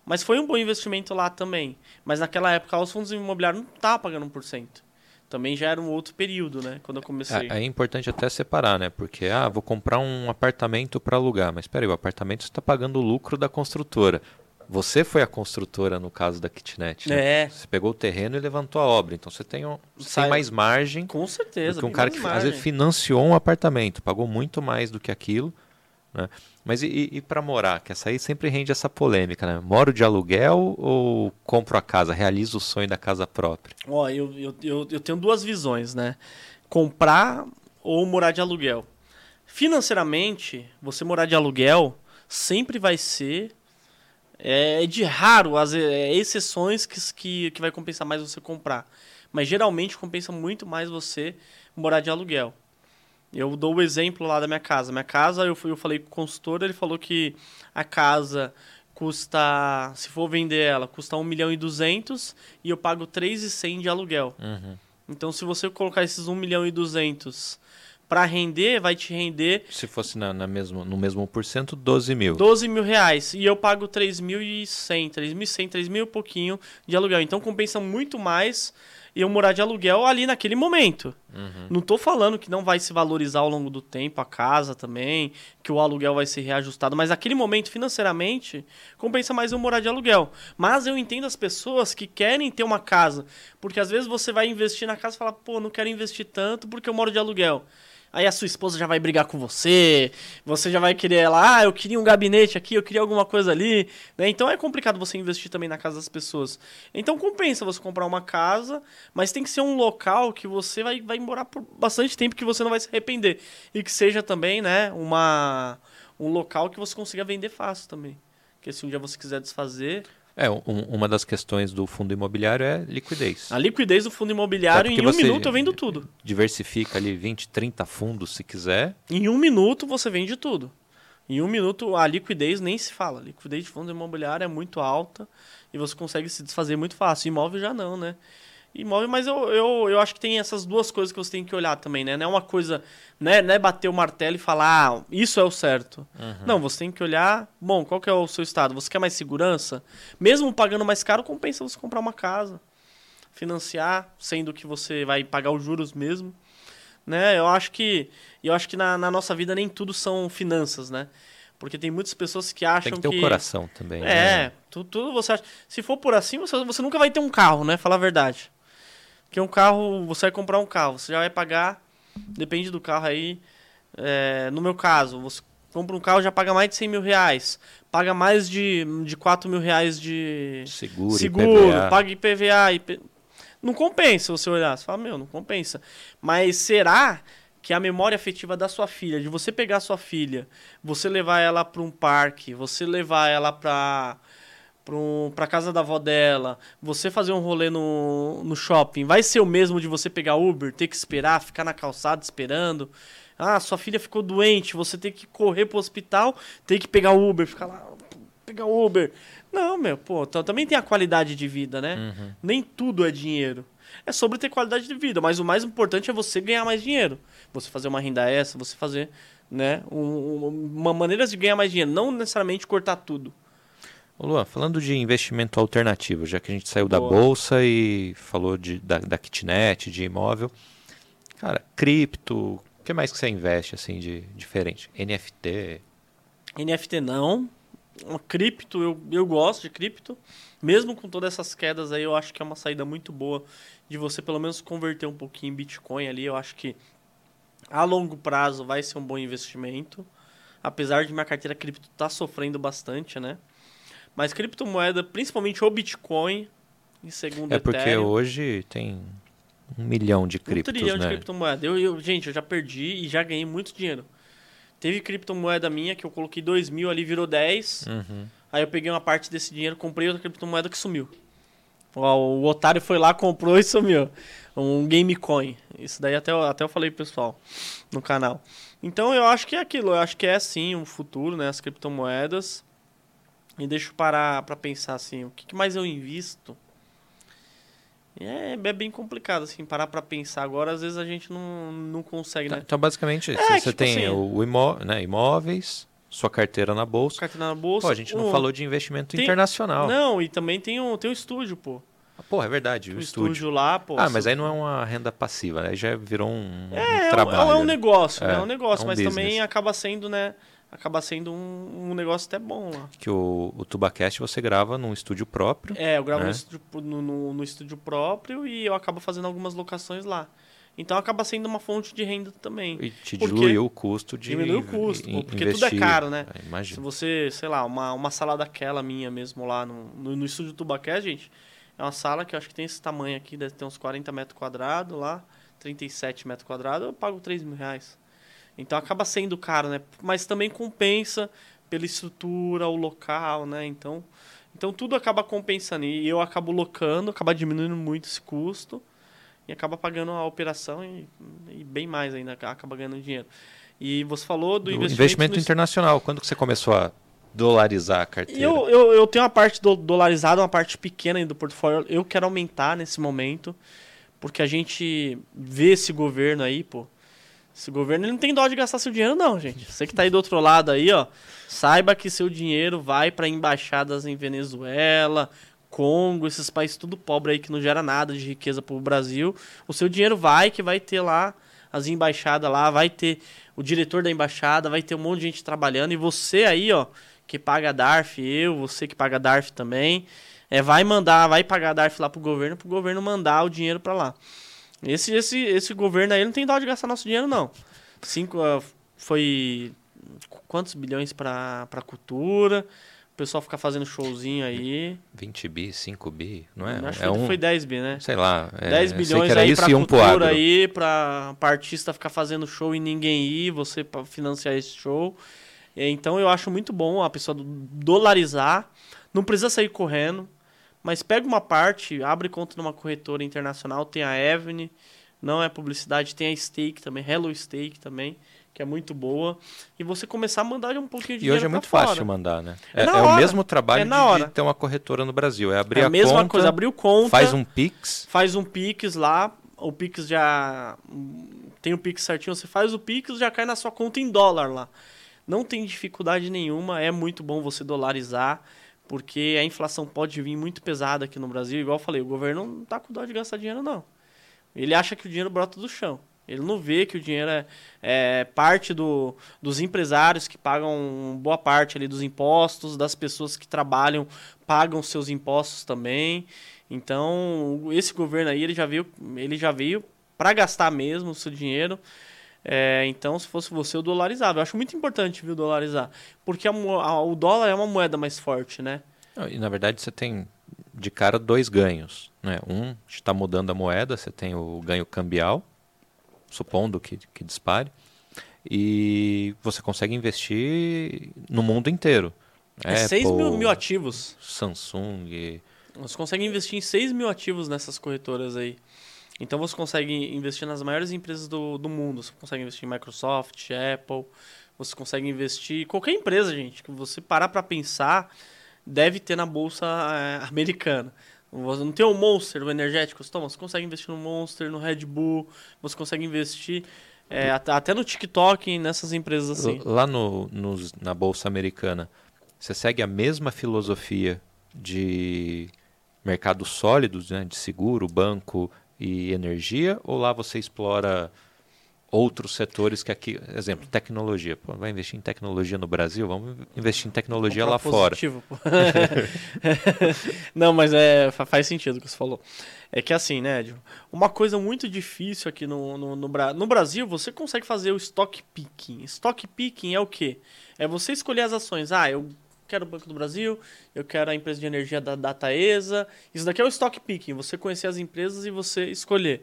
Mas foi um bom investimento lá também. Mas naquela época os fundos imobiliários não estavam pagando 1%. Também já era um outro período, né? Quando eu comecei. É, é importante até separar, né? Porque, ah, vou comprar um apartamento para alugar. Mas peraí, o apartamento está pagando o lucro da construtora. Você foi a construtora no caso da kitnet. Né? É. Você pegou o terreno e levantou a obra. Então você tem, um, você tem mais margem. Com certeza. Do que um cara que às vezes financiou um apartamento, pagou muito mais do que aquilo. Né? Mas e, e para morar? Que essa aí sempre rende essa polêmica, né? Moro de aluguel ou compro a casa, realizo o sonho da casa própria? Ó, eu, eu, eu, eu tenho duas visões, né? Comprar ou morar de aluguel. Financeiramente, você morar de aluguel sempre vai ser é, de raro as é, exceções que, que, que vai compensar mais você comprar. Mas geralmente compensa muito mais você morar de aluguel. Eu dou o exemplo lá da minha casa. Minha casa, eu, fui, eu falei com o consultor, ele falou que a casa custa, se for vender ela, custa 1 milhão e 200 e eu pago 3,100 de aluguel. Uhum. Então, se você colocar esses 1 milhão e 200 para render, vai te render... Se fosse na, na mesmo, no mesmo por cento, 12 mil. 12 mil reais. E eu pago 3.100, 3.100, 3 mil e pouquinho de aluguel. Então, compensa muito mais iam morar de aluguel ali naquele momento. Uhum. Não estou falando que não vai se valorizar ao longo do tempo a casa também, que o aluguel vai ser reajustado, mas naquele momento, financeiramente, compensa mais eu morar de aluguel. Mas eu entendo as pessoas que querem ter uma casa, porque às vezes você vai investir na casa e fala, pô, não quero investir tanto porque eu moro de aluguel aí a sua esposa já vai brigar com você, você já vai querer ela, ah, eu queria um gabinete aqui, eu queria alguma coisa ali, né? Então é complicado você investir também na casa das pessoas. Então compensa você comprar uma casa, mas tem que ser um local que você vai, vai morar por bastante tempo que você não vai se arrepender e que seja também, né, uma um local que você consiga vender fácil também. Porque se um dia você quiser desfazer, é, um, uma das questões do fundo imobiliário é liquidez. A liquidez do fundo imobiliário, em um minuto eu vendo tudo. Diversifica ali 20, 30 fundos se quiser. Em um minuto você vende tudo. Em um minuto a liquidez nem se fala. A liquidez de fundo imobiliário é muito alta e você consegue se desfazer muito fácil. Imóvel já não, né? Imóvel, mas eu, eu, eu acho que tem essas duas coisas que você tem que olhar também, né? Não é uma coisa, né, não é bater o martelo e falar, ah, isso é o certo. Uhum. Não, você tem que olhar, bom, qual que é o seu estado? Você quer mais segurança? Mesmo pagando mais caro, compensa você comprar uma casa, financiar, sendo que você vai pagar os juros mesmo, né? Eu acho que, eu acho que na, na nossa vida nem tudo são finanças, né? Porque tem muitas pessoas que acham que... Tem que ter o coração também. É, né? tudo, tudo você acha... Se for por assim, você, você nunca vai ter um carro, né? Falar a verdade. Porque um carro, você vai comprar um carro, você já vai pagar, depende do carro aí. É, no meu caso, você compra um carro já paga mais de 100 mil reais. Paga mais de, de 4 mil reais de seguro, seguro IPVA. paga IPVA. IP... Não compensa você olhar. Você fala, meu, não compensa. Mas será que a memória afetiva da sua filha, de você pegar sua filha, você levar ela para um parque, você levar ela para para casa da avó dela, você fazer um rolê no, no shopping, vai ser o mesmo de você pegar Uber, ter que esperar, ficar na calçada esperando? Ah, sua filha ficou doente, você tem que correr pro hospital, tem que pegar Uber, ficar lá, pegar Uber. Não, meu, pô, também tem a qualidade de vida, né? Uhum. Nem tudo é dinheiro. É sobre ter qualidade de vida, mas o mais importante é você ganhar mais dinheiro. Você fazer uma renda essa, você fazer, né, um, uma maneira de ganhar mais dinheiro, não necessariamente cortar tudo. Ô Luan, falando de investimento alternativo, já que a gente saiu Boa. da bolsa e falou de, da, da kitnet, de imóvel, cara, cripto, o que mais que você investe assim de diferente? NFT? NFT não. Uma cripto, eu, eu gosto de cripto. Mesmo com todas essas quedas aí, eu acho que é uma saída muito boa de você pelo menos converter um pouquinho em Bitcoin ali. Eu acho que a longo prazo vai ser um bom investimento. Apesar de minha carteira cripto estar tá sofrendo bastante, né? Mas criptomoeda, principalmente o Bitcoin, em segundo É porque Ethereum, hoje tem um milhão de criptos, Um trilhão né? de criptomoeda. Eu, eu, gente, eu já perdi e já ganhei muito dinheiro. Teve criptomoeda minha que eu coloquei 2 mil ali, virou 10. Uhum. Aí eu peguei uma parte desse dinheiro, comprei outra criptomoeda que sumiu. O, o otário foi lá, comprou e sumiu. Um Gamecoin. Isso daí até, até eu falei pro pessoal no canal. Então eu acho que é aquilo. Eu acho que é sim o futuro, né? As criptomoedas. E deixa eu parar para pensar assim, o que, que, mais eu invisto? É, é bem complicado, assim, parar para pensar agora, às vezes a gente não, não consegue, né? Então, basicamente, é, você tipo tem assim, o imó né, imóveis, sua carteira na bolsa. Carteira na bolsa. Pô, a gente não um, falou de investimento tem, internacional. Não, e também tem um, tem um estúdio, pô. Ah, pô, é verdade, o, o estúdio. estúdio. lá, pô. Ah, mas aí não é uma renda passiva, né? Aí já virou um, é, um trabalho. É, é um negócio, é, né? É um negócio, é um mas business. também acaba sendo, né? Acaba sendo um, um negócio até bom lá. Que o, o TubaCast você grava num estúdio próprio. É, eu gravo né? no, estúdio, no, no, no, estúdio próprio e eu acabo fazendo algumas locações lá. Então acaba sendo uma fonte de renda também. E te diluiu o custo de Diminui o custo, in, porque investir. tudo é caro, né? Imagina. Se você, sei lá, uma, uma sala daquela minha mesmo lá no, no, no estúdio TubaCast, gente, é uma sala que eu acho que tem esse tamanho aqui, deve ter uns 40 metros quadrados lá, 37 metros quadrados, eu pago 3 mil reais. Então acaba sendo caro, né? Mas também compensa pela estrutura, o local, né? Então, então tudo acaba compensando. E eu acabo locando, acaba diminuindo muito esse custo e acaba pagando a operação e, e bem mais ainda, acaba ganhando dinheiro. E você falou do, do investimento, investimento internacional. Quando que você começou a dolarizar a carteira? Eu, eu, eu tenho uma parte do, dolarizada, uma parte pequena do portfólio. Eu quero aumentar nesse momento, porque a gente vê esse governo aí, pô, esse governo ele não tem dó de gastar seu dinheiro, não, gente. Você que está aí do outro lado aí, ó, saiba que seu dinheiro vai para embaixadas em Venezuela, Congo, esses países tudo pobre aí que não gera nada de riqueza para o Brasil. O seu dinheiro vai, que vai ter lá as embaixadas lá, vai ter o diretor da embaixada, vai ter um monte de gente trabalhando. E você aí, ó, que paga DARF, eu, você que paga DARF também, é, vai mandar, vai pagar DARF lá pro governo, pro governo mandar o dinheiro para lá. Esse, esse, esse governo aí não tem dó de gastar nosso dinheiro, não. Cinco, uh, foi quantos bilhões para cultura? O pessoal ficar fazendo showzinho aí. 20 bi, 5 bi, não é? Acho é que um, foi 10 bi, né? Sei lá. É, 10 bilhões aí isso pra cultura aí, pra, pra artista ficar fazendo show e ninguém ir, você pra financiar esse show. Então eu acho muito bom a pessoa dolarizar. Não precisa sair correndo. Mas pega uma parte, abre conta numa corretora internacional, tem a Evne, não é publicidade, tem a Stake também, Hello Stake também, que é muito boa. E você começar a mandar um pouquinho de dinheiro E hoje é muito fora. fácil mandar, né? É, é, é o mesmo trabalho é de, de, ter uma corretora no Brasil. É abrir é a, a mesma conta, coisa, abrir conta. Faz um Pix. Faz um Pix lá. O Pix já. Tem o Pix certinho, você faz o Pix já cai na sua conta em dólar lá. Não tem dificuldade nenhuma, é muito bom você dolarizar porque a inflação pode vir muito pesada aqui no Brasil. Igual eu falei, o governo não está com dó de gastar dinheiro, não. Ele acha que o dinheiro brota do chão. Ele não vê que o dinheiro é, é parte do, dos empresários que pagam boa parte ali dos impostos, das pessoas que trabalham pagam seus impostos também. Então, esse governo aí, ele já veio, ele já veio para gastar mesmo o seu dinheiro. É, então, se fosse você, eu dolarizava. Eu acho muito importante, viu, dolarizar. Porque a, a, o dólar é uma moeda mais forte, né? E, na verdade, você tem de cara dois ganhos. Né? Um, está mudando a moeda, você tem o ganho cambial, supondo que, que dispare. E você consegue investir no mundo inteiro. É 6 mil, mil ativos. Samsung. Você consegue investir em 6 mil ativos nessas corretoras aí. Então você consegue investir nas maiores empresas do, do mundo. Você consegue investir em Microsoft, Apple, você consegue investir qualquer empresa, gente, que você parar para pensar, deve ter na bolsa é, <laughs> americana. Você não tem o Monster, o energético, toma, você consegue investir no Monster, no Red Bull, você consegue investir é, até no TikTok, nessas empresas assim. Lá no, no, na bolsa americana, você segue a mesma filosofia de mercados sólidos, né, de seguro, banco e energia, ou lá você explora outros setores que aqui, exemplo, tecnologia. Pô, vai investir em tecnologia no Brasil? Vamos investir em tecnologia lá positivo, fora. <laughs> Não, mas é, faz sentido o que você falou. É que assim, né, Edson? Uma coisa muito difícil aqui no, no, no, no Brasil, você consegue fazer o stock picking. Stock picking é o quê? É você escolher as ações. Ah, eu quero o Banco do Brasil, eu quero a empresa de energia da Dataesa. Isso daqui é o stock picking, você conhecer as empresas e você escolher.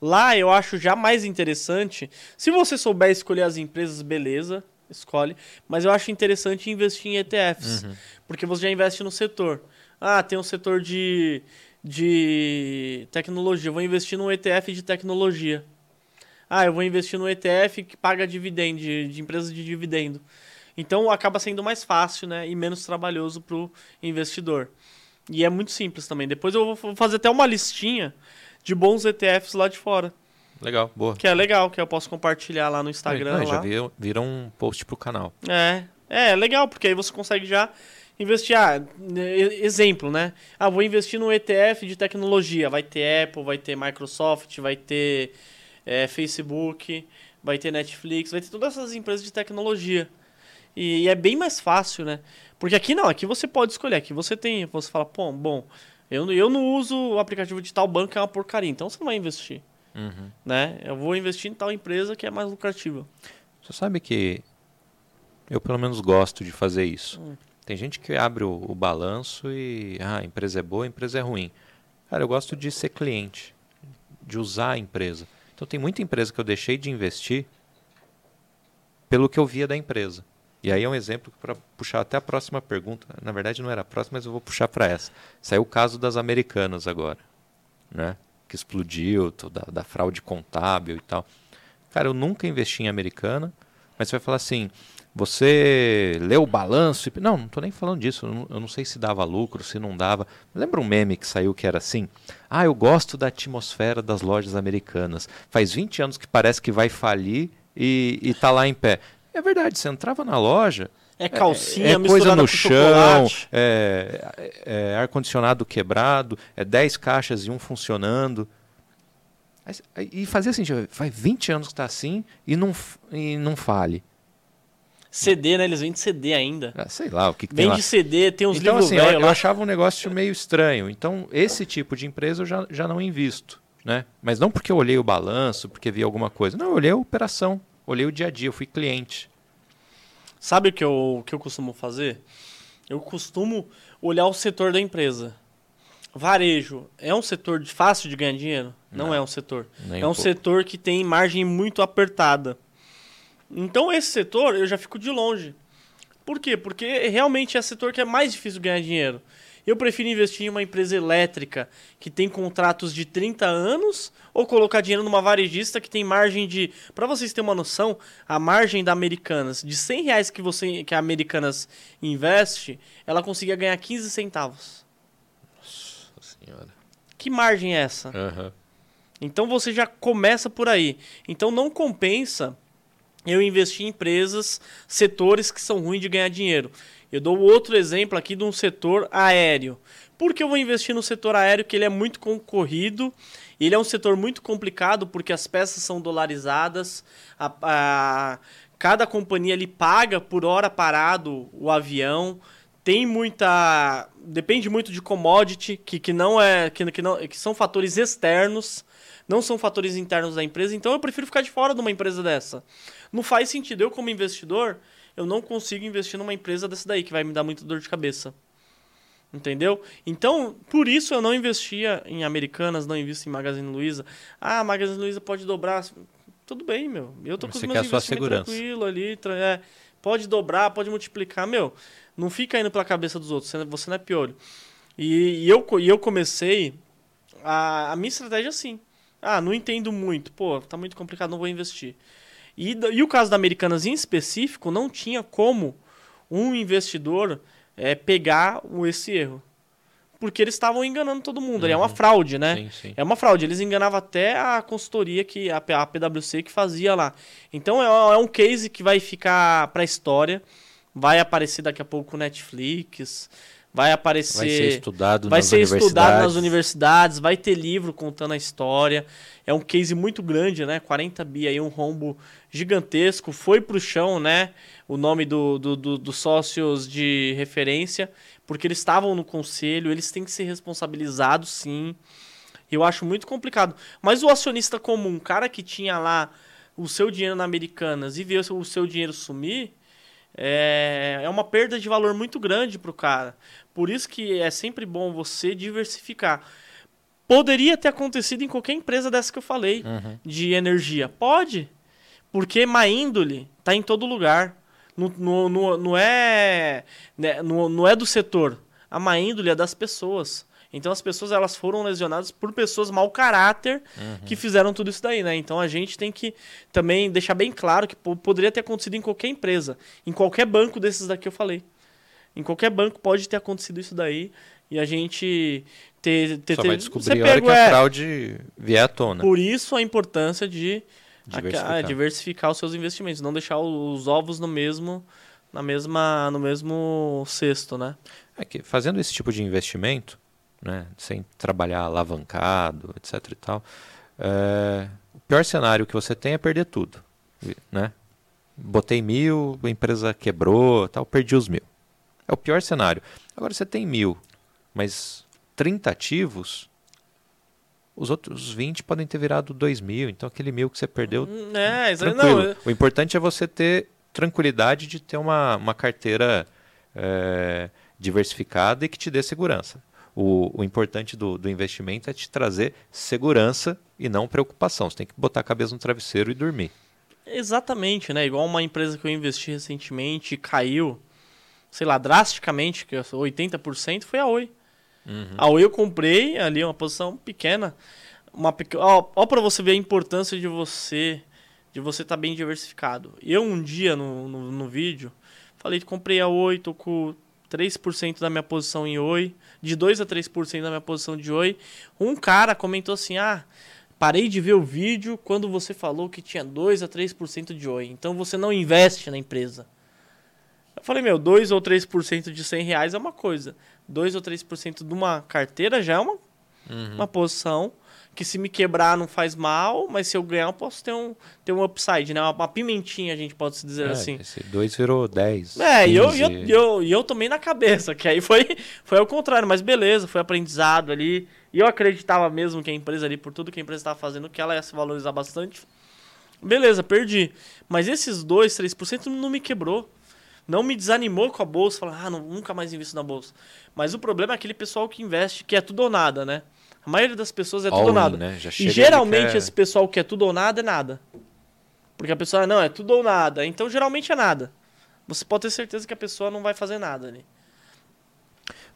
Lá eu acho já mais interessante. Se você souber escolher as empresas, beleza, escolhe. Mas eu acho interessante investir em ETFs. Uhum. Porque você já investe no setor. Ah, tem um setor de, de tecnologia. vou investir num ETF de tecnologia. Ah, eu vou investir num ETF que paga dividendo, de, de empresas de dividendo. Então acaba sendo mais fácil né, e menos trabalhoso para o investidor. E é muito simples também. Depois eu vou fazer até uma listinha de bons ETFs lá de fora. Legal, boa. Que é legal, que eu posso compartilhar lá no Instagram. Não, já vira, vira um post pro canal. É, é legal, porque aí você consegue já investir. Ah, exemplo, né? Ah, vou investir no ETF de tecnologia. Vai ter Apple, vai ter Microsoft, vai ter é, Facebook, vai ter Netflix, vai ter todas essas empresas de tecnologia. E, e, é bem mais fácil, né? Porque aqui não, aqui você pode escolher. Aqui você tem, você fala, pô, bom, eu, eu não uso o aplicativo de tal banco que é uma porcaria, então você não vai investir. Uhum. Né? Eu vou investir em tal empresa que é mais lucrativa. Você sabe que eu pelo menos gosto de fazer isso. Hum. Tem gente que abre o, o, balanço e ah, a empresa é boa, a empresa é ruim. Cara, eu gosto de ser cliente, de usar a empresa. Então tem muita empresa que eu deixei de investir pelo que eu via da empresa. E aí é um exemplo para puxar até a próxima pergunta. Na verdade não era a próxima, mas eu vou puxar para essa. Saiu o caso das americanas agora, né? Que explodiu, da, da fraude contábil e tal. Cara, eu nunca investi em americana, mas você vai falar assim, você leu o balanço e... Não, não estou nem falando disso. Eu não, eu não, sei se dava lucro, se não dava. Lembra um meme que saiu que era assim? Ah, eu gosto da atmosfera das lojas americanas. Faz 20 anos que parece que vai falir e está lá em pé. É verdade, você entrava na loja. É calcinha, é, é coisa no chão, é, é, é ar-condicionado quebrado, é 10 caixas e um funcionando. E fazia assim, faz 20 anos que está assim e não, e não fale. CD, né? Eles vendem CD ainda. Ah, sei lá o que, que Vende tem lá. CD, tem uns então, livros assim, velho eu, eu, achava um negócio meio estranho. Então, esse tipo de empresa eu já, já não invisto. Né? Mas não porque eu olhei o balanço, porque vi alguma coisa. Não, eu olhei a operação, olhei o dia a dia, eu fui cliente. Sabe o que eu, que eu costumo fazer? Eu costumo olhar o setor da empresa. Varejo é um setor de fácil de ganhar dinheiro? Não, Não é um setor. é um, um setor que tem margem muito apertada. Então esse setor eu já fico de longe. Por quê? Porque realmente é o setor que é mais difícil ganhar dinheiro. Eu prefiro investir em uma empresa elétrica que tem contratos de 30 anos ou colocar dinheiro numa varejista que tem margem de. Para vocês terem uma noção, a margem da Americanas, de 100 reais que, você, que a Americanas investe, ela conseguia ganhar 15 centavos. Nossa Senhora. Que margem é essa? Uhum. Então você já começa por aí. Então não compensa eu investir em empresas, setores que são ruins de ganhar dinheiro. Eu dou outro exemplo aqui de um setor aéreo. Por que eu vou investir no setor aéreo? Que ele é muito concorrido, ele é um setor muito complicado porque as peças são dolarizadas, a, a, cada companhia ele paga por hora parado o avião, tem muita. Depende muito de commodity, que, que não é. Que, que, não, que são fatores externos, não são fatores internos da empresa, então eu prefiro ficar de fora de uma empresa dessa. Não faz sentido. Eu, como investidor, eu não consigo investir numa empresa dessa daí, que vai me dar muita dor de cabeça. Entendeu? Então, por isso eu não investia em Americanas, não invisto em Magazine Luiza. Ah, Magazine Luiza pode dobrar. Tudo bem, meu. Eu tô com Você os meus investimentos tranquilo ali. É, pode dobrar, pode multiplicar. Meu, não fica indo pela cabeça dos outros. Você não é piolho. E, e eu, e eu comecei a, a minha estratégia assim. Ah, não entendo muito. Pô, tá muito complicado, não vou investir. E, e o caso da Americanas em específico, não tinha como um investidor é, pegar esse erro. Porque eles estavam enganando todo mundo. Uhum. É uma uhum. fraude, né? Sim, sim. É uma fraude. Eles enganavam até a consultoria, que a, a PwC, que fazia lá. Então é, é um case que vai ficar para a história. Vai aparecer daqui a pouco no Netflix vai aparecer. Vai ser estudado, vai nas, ser universidades. estudado nas universidades, vai ter livro contando a história. É um case muito grande, né? 40 bi aí, um rombo gigantesco. Foi pro chão, né? O nome do, do, do, dos sócios de referência, porque eles estavam no conselho, eles têm que ser responsabilizados, sim. Eu acho muito complicado. Mas o acionista comum, cara que tinha lá o seu dinheiro na Americanas e vê o seu dinheiro sumir, é, é uma perda de valor muito grande para o cara. Por isso que é sempre bom você diversificar. Poderia ter acontecido em qualquer empresa dessa que eu falei, uhum. de energia. Pode, porque má índole está em todo lugar. Não, não, não, é, né, não, não é do setor. A má índole é das pessoas. Então as pessoas elas foram lesionadas por pessoas mau caráter uhum. que fizeram tudo isso daí, né? Então a gente tem que também deixar bem claro que poderia ter acontecido em qualquer empresa, em qualquer banco desses daqui eu falei. Em qualquer banco pode ter acontecido isso daí e a gente ter, ter, Só ter, vai descobrir a hora que a é fraude vier à tona. Por isso a importância de diversificar. A, diversificar os seus investimentos, não deixar os ovos no mesmo na mesma no mesmo cesto, né? É que fazendo esse tipo de investimento, né, sem trabalhar alavancado, etc. E tal, é, o pior cenário que você tem é perder tudo. Né? Botei mil, a empresa quebrou, tal, perdi os mil. É o pior cenário. Agora você tem mil, mas 30 ativos, os outros 20 podem ter virado 2 mil. Então aquele mil que você perdeu. Hum, é, tranquilo. Não, O importante é você ter tranquilidade de ter uma, uma carteira é, diversificada e que te dê segurança o, o importante do, do investimento é te trazer segurança e não preocupação. Você tem que botar a cabeça no travesseiro e dormir. Exatamente, né? Igual uma empresa que eu investi recentemente caiu, sei lá, drasticamente, que 80% foi a Oi. Uhum. A Oi eu comprei ali uma posição pequena. Uma pequ... ó, ó para você ver a importância de você de você estar tá bem diversificado. Eu um dia no, no, no vídeo falei que comprei a Oi, tô com 3% da minha posição em Oi, de 2 a 3% da minha posição de Oi. Um cara comentou assim: "Ah, parei de ver o vídeo quando você falou que tinha 2 a 3% de Oi. Então você não investe na empresa". Eu falei: "Meu, 2 ou 3% de 100 reais é uma coisa. 2 ou 3% de uma carteira já é uma, uhum. uma posição que se me quebrar não faz mal, mas se eu ganhar eu posso ter um, ter um upside, né? Uma, uma pimentinha, a gente pode se dizer é, assim. Esse 2 virou 10. É, e eu, eu, eu, eu tomei na cabeça, que aí foi, <laughs> foi ao contrário, mas beleza, foi aprendizado ali. E eu acreditava mesmo que a empresa ali, por tudo que a empresa estava fazendo, que ela ia se valorizar bastante. Beleza, perdi. Mas esses 2, 3% não me quebrou. Não me desanimou com a bolsa, falar, ah, não, nunca mais invisto na bolsa. Mas o problema é aquele pessoal que investe, que é tudo ou nada, né? A maioria das pessoas é All tudo ou nada. Né? E geralmente esse pessoal que é tudo ou nada é nada. Porque a pessoa, não, é tudo ou nada. Então geralmente é nada. Você pode ter certeza que a pessoa não vai fazer nada ali.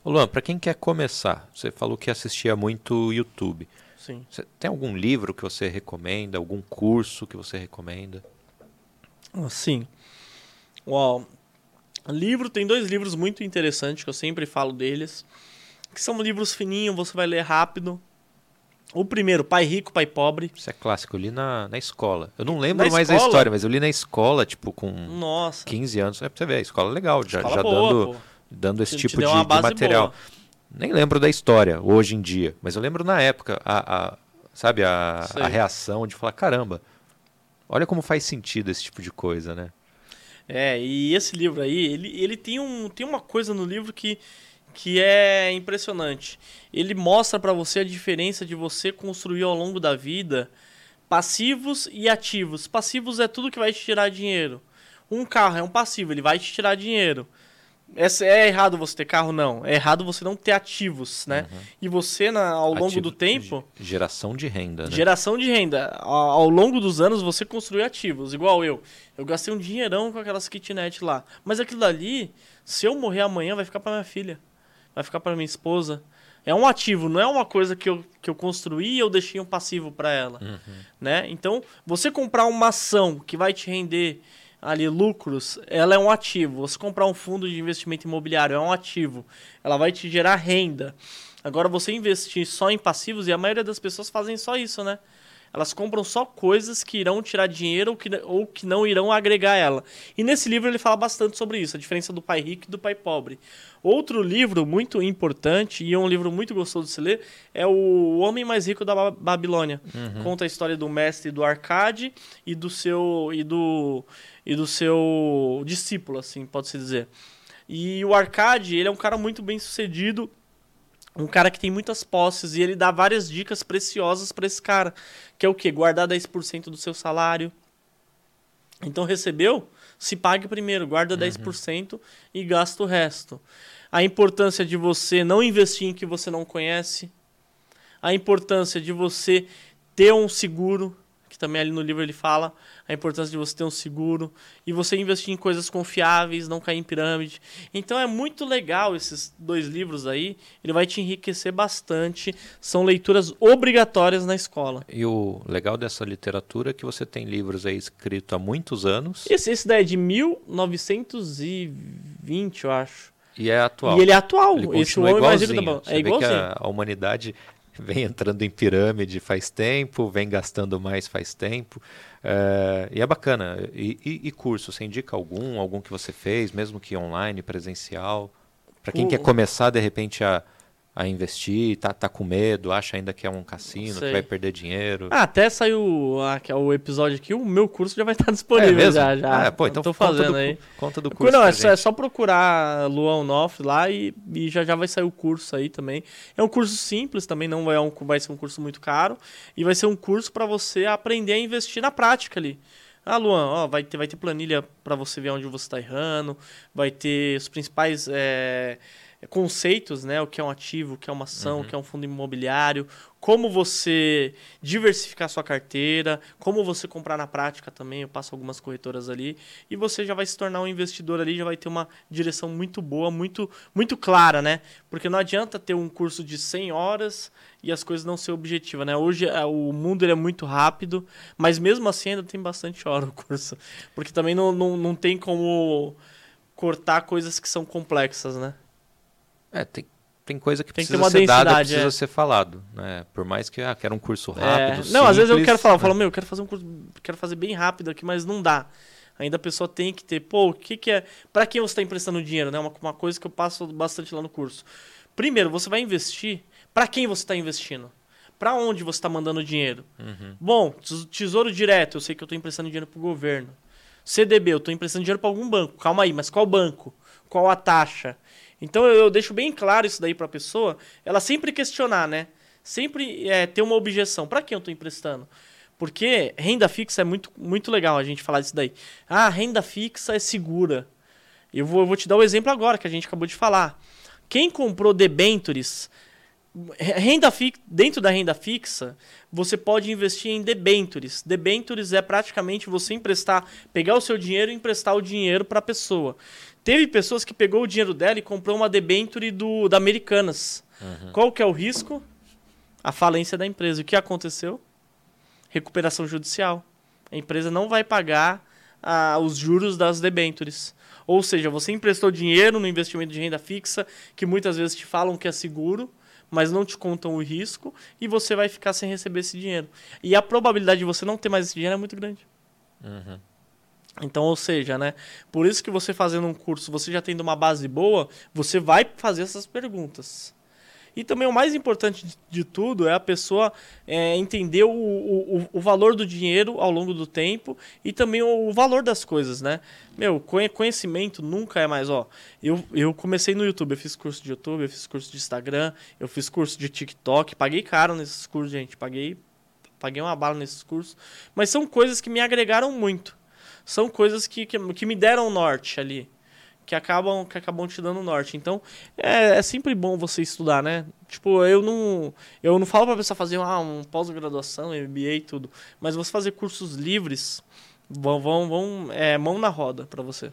Ô Luan, para quem quer começar, você falou que assistia muito YouTube. Sim. Você tem algum livro que você recomenda? Algum curso que você recomenda? Sim. Uau. Livro, tem dois livros muito interessantes que eu sempre falo deles que são livros fininhos, você vai ler rápido. O primeiro, Pai Rico, Pai Pobre. Isso é clássico, eu li na, na escola. Eu não lembro na mais escola? a história, mas eu li na escola, tipo, com Nossa. 15 anos. É pra você ver, a escola é legal, já, já boa, dando, dando esse tipo de, de, material. Boa. Nem lembro da história hoje em dia, mas eu lembro na época, a, a sabe, a, a reação de falar, caramba, olha como faz sentido esse tipo de coisa, né? É, e esse livro aí, ele, ele tem, um, tem uma coisa no livro que que é impressionante. Ele mostra para você a diferença de você construir ao longo da vida passivos e ativos. Passivos é tudo que vai te tirar dinheiro. Um carro é um passivo, ele vai te tirar dinheiro. É, é errado você ter carro? Não. É errado você não ter ativos, né? Uhum. E você, na, ao longo Ativo, do tempo... Geração de renda, né? Geração de renda. Ao, ao, longo dos anos, você construiu ativos. Igual eu. Eu gastei um dinheirão com aquelas kitnet lá. Mas aquilo ali, se eu morrer amanhã, vai ficar para minha filha vai ficar para minha esposa, É um ativo, não é uma coisa que eu, que eu construí e eu deixei um passivo para ela. Uhum. Né? Então, você comprar uma ação que vai te render ali lucros, ela é um ativo. Você comprar um fundo de investimento imobiliário é um ativo. Ela vai te gerar renda. Agora, você investir só em passivos, e a maioria das pessoas fazem só isso, né? Elas compram só coisas que irão tirar dinheiro ou que, ou que não irão agregar ela. E nesse livro ele fala bastante sobre isso, a diferença do pai rico e do pai pobre. Outro livro muito importante e é um livro muito gostoso de se ler é O Homem Mais Rico da Babilônia. Uhum. Conta a história do mestre do Arcade e do seu e do e do seu discípulo, assim, pode-se dizer. E o Arcade, ele é um cara muito bem sucedido um cara que tem muitas posses e ele dá várias dicas preciosas para esse cara, que é o que guardar 10% do seu salário. Então recebeu, se pague primeiro, guarda uhum. 10% e gasta o resto. A importância de você não investir em que você não conhece. A importância de você ter um seguro que também ali no livro ele fala a importância de você ter um seguro e você investir em coisas confiáveis, não cair em pirâmide. Então é muito legal esses dois livros aí, ele vai te enriquecer bastante. São leituras obrigatórias na escola. E o legal dessa literatura é que você tem livros aí escritos há muitos anos. Esse, esse daí é de 1920, eu acho. E é atual. E ele é atual. Ele esse é igualzinho. É igualzinho. A, a humanidade <laughs> vem entrando em pirâmide faz tempo, vem gastando mais faz tempo. É, e é bacana. E, e, e, curso, você indica algum? Algum que você fez, mesmo que online, presencial? Para quem o... quer começar, de repente, a, a investir, tá, tá com medo, acha ainda que é um cassino, que vai perder dinheiro. Ah, até saiu ah, é o episódio aqui, o meu curso já vai estar <laughs> disponível é já, já. Ah, pô, então tô fazendo do, aí. Conta do curso. Não, é só, é só, procurar Luan Onoff lá e, e, já, já vai sair o curso aí também. É um curso simples também, não vai, um, vai ser um curso muito caro. E vai ser um curso para você aprender a investir na prática ali. Ah, Luan, ó, vai, ter, vai ter planilha para você ver onde você está errando, vai ter os principais. É, conceitos, né? O que é um ativo, o que é uma ação, uhum. o que é um fundo imobiliário, como você diversificar sua carteira, como você comprar na prática também. Eu passo algumas corretoras ali e você já vai se tornar um investidor ali, já vai ter uma direção muito boa, muito muito clara, né? Porque não adianta ter um curso de 100 horas e as coisas não ser objetivas, né? Hoje é, o mundo é muito rápido, mas mesmo assim ainda tem bastante hora o curso, porque também não, não, não tem como cortar coisas que são complexas, né? É, tem, tem coisa que tem precisa que ser dada, precisa é. ser falado, né? Por mais que ah, quero um curso é. rápido, é. Não, simples, às vezes eu quero falar, eu falo, meu, eu quero fazer um curso, quero fazer bem rápido aqui, mas não dá. Ainda a pessoa tem que ter, pô, o que que é, para quem você está emprestando dinheiro, né? Uma, uma coisa que eu passo bastante lá no curso. Primeiro, você vai investir, para quem você está investindo? Para onde você está mandando dinheiro? Uhum. Bom, tesouro direto, eu sei que eu estou emprestando dinheiro para o governo. CDB, eu estou emprestando dinheiro para algum banco. Calma aí, mas qual banco? Qual a taxa? Então eu, eu deixo bem claro isso daí para a pessoa, ela sempre questionar, né? Sempre é, ter uma objeção. Para quem eu estou emprestando? Porque renda fixa é muito, muito legal a gente falar disso daí. Ah, renda fixa é segura. Eu vou, eu vou te dar o um exemplo agora que a gente acabou de falar. Quem comprou debentures, renda fi, dentro da renda fixa, você pode investir em debentures. Debentures é praticamente você emprestar, pegar o seu dinheiro e emprestar o dinheiro para a pessoa. Teve pessoas que pegou o dinheiro dela e comprou uma debenture do, da Americanas. Uhum. Qual que é o risco? A falência da empresa. O que aconteceu? Recuperação judicial. A empresa não vai pagar ah, os juros das debentures. Ou seja, você emprestou dinheiro no investimento de renda fixa, que muitas vezes te falam que é seguro, mas não te contam o risco, e você vai ficar sem receber esse dinheiro. E a probabilidade de você não ter mais esse dinheiro é muito grande. Uhum. Então, ou seja, né? Por isso que você fazendo um curso, você já tendo uma base boa, você vai fazer essas perguntas. E também o mais importante de tudo é a pessoa é, entender o, o, o, valor do dinheiro ao longo do tempo e também o, o, valor das coisas, né? Meu, conhecimento nunca é mais, ó. Eu, eu comecei no YouTube, eu fiz curso de YouTube, eu fiz curso de Instagram, eu fiz curso de TikTok, paguei caro nesses cursos, gente, paguei, paguei uma bala nesses cursos, mas são coisas que me agregaram muito são coisas que, que, que me deram norte ali. Que acabam, que acabam te dando norte. Então, é, é sempre bom você estudar, né? Tipo, eu não, eu não falo pra pessoa fazer ah, um pós-graduação, MBA e tudo. Mas você fazer cursos livres vão, vão, vão é, mão na roda para você.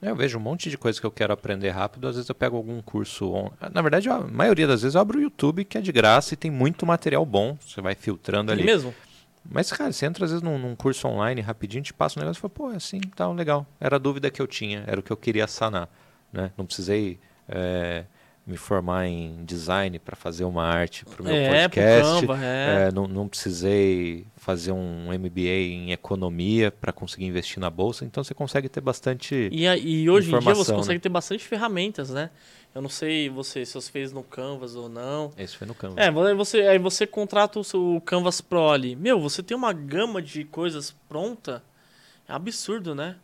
Eu vejo um monte de coisa que eu quero aprender rápido, às vezes eu pego algum curso. On... Na verdade, a maioria das vezes eu abro o YouTube, que é de graça e tem muito material bom. Você vai filtrando ali. mesmo? Mas, cara, você entra às vezes num, num curso online rapidinho, te passa um negócio e fala, pô, é assim, tá legal. Era a dúvida que eu tinha, era o que eu queria sanar. Né? Não precisei é, me formar em design para fazer uma arte para o meu É, podcast. Canva, é. É, não, não precisei fazer um MBA em economia para conseguir investir na bolsa. Então você consegue ter bastante. E, e hoje em dia você Informação, consegue né? ter bastante ferramentas, né? Eu não sei você se você fez no Canvas ou não. Esse foi no Canva. É, aí você, aí você contrata o Canvas Pro ali. Meu, você tem uma gama de coisas pronta. É absurdo, né?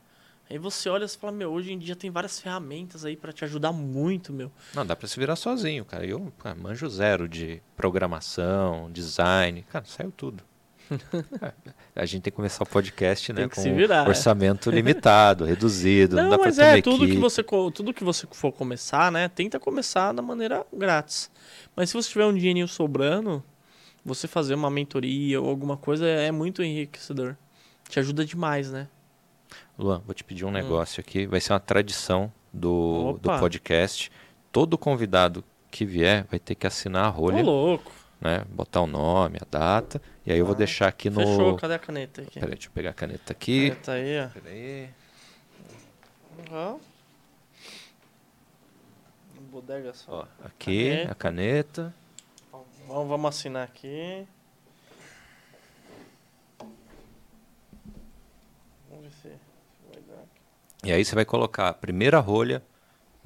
Aí você olha e fala, meu, hoje em dia tem várias ferramentas aí pra te ajudar muito, meu. Não, dá para se virar sozinho, cara. Eu cara, manjo zero de programação, design. Cara, saiu tudo. <laughs> A gente tem que começar o podcast, né? Com orçamento <laughs> limitado, reduzido. Não, Não, dá pra mas é, tudo que, você, tudo que você for começar, né? Tenta começar da maneira grátis. Mas se você tiver um dinheirinho sobrando, você fazer uma mentoria ou alguma coisa é muito enriquecedor. Te ajuda demais, né? Luan, vou te pedir um negócio aqui. Vai ser uma tradição do, do podcast. Todo convidado que vier vai ter que assinar a Ô, rolha, louco. Né? Botar o nome, a data. E aí eu vou Ah, deixar aqui no. Fechou, cadê a caneta aqui? Peraí, deixa eu pegar a caneta aqui. Caneta aí, ó. Peraí. Aham. Bodega só. Ó, aqui, Caneta. a caneta. Vamos, vamos assinar aqui. Vamos ver se vai dar. E aí você vai colocar a primeira rolha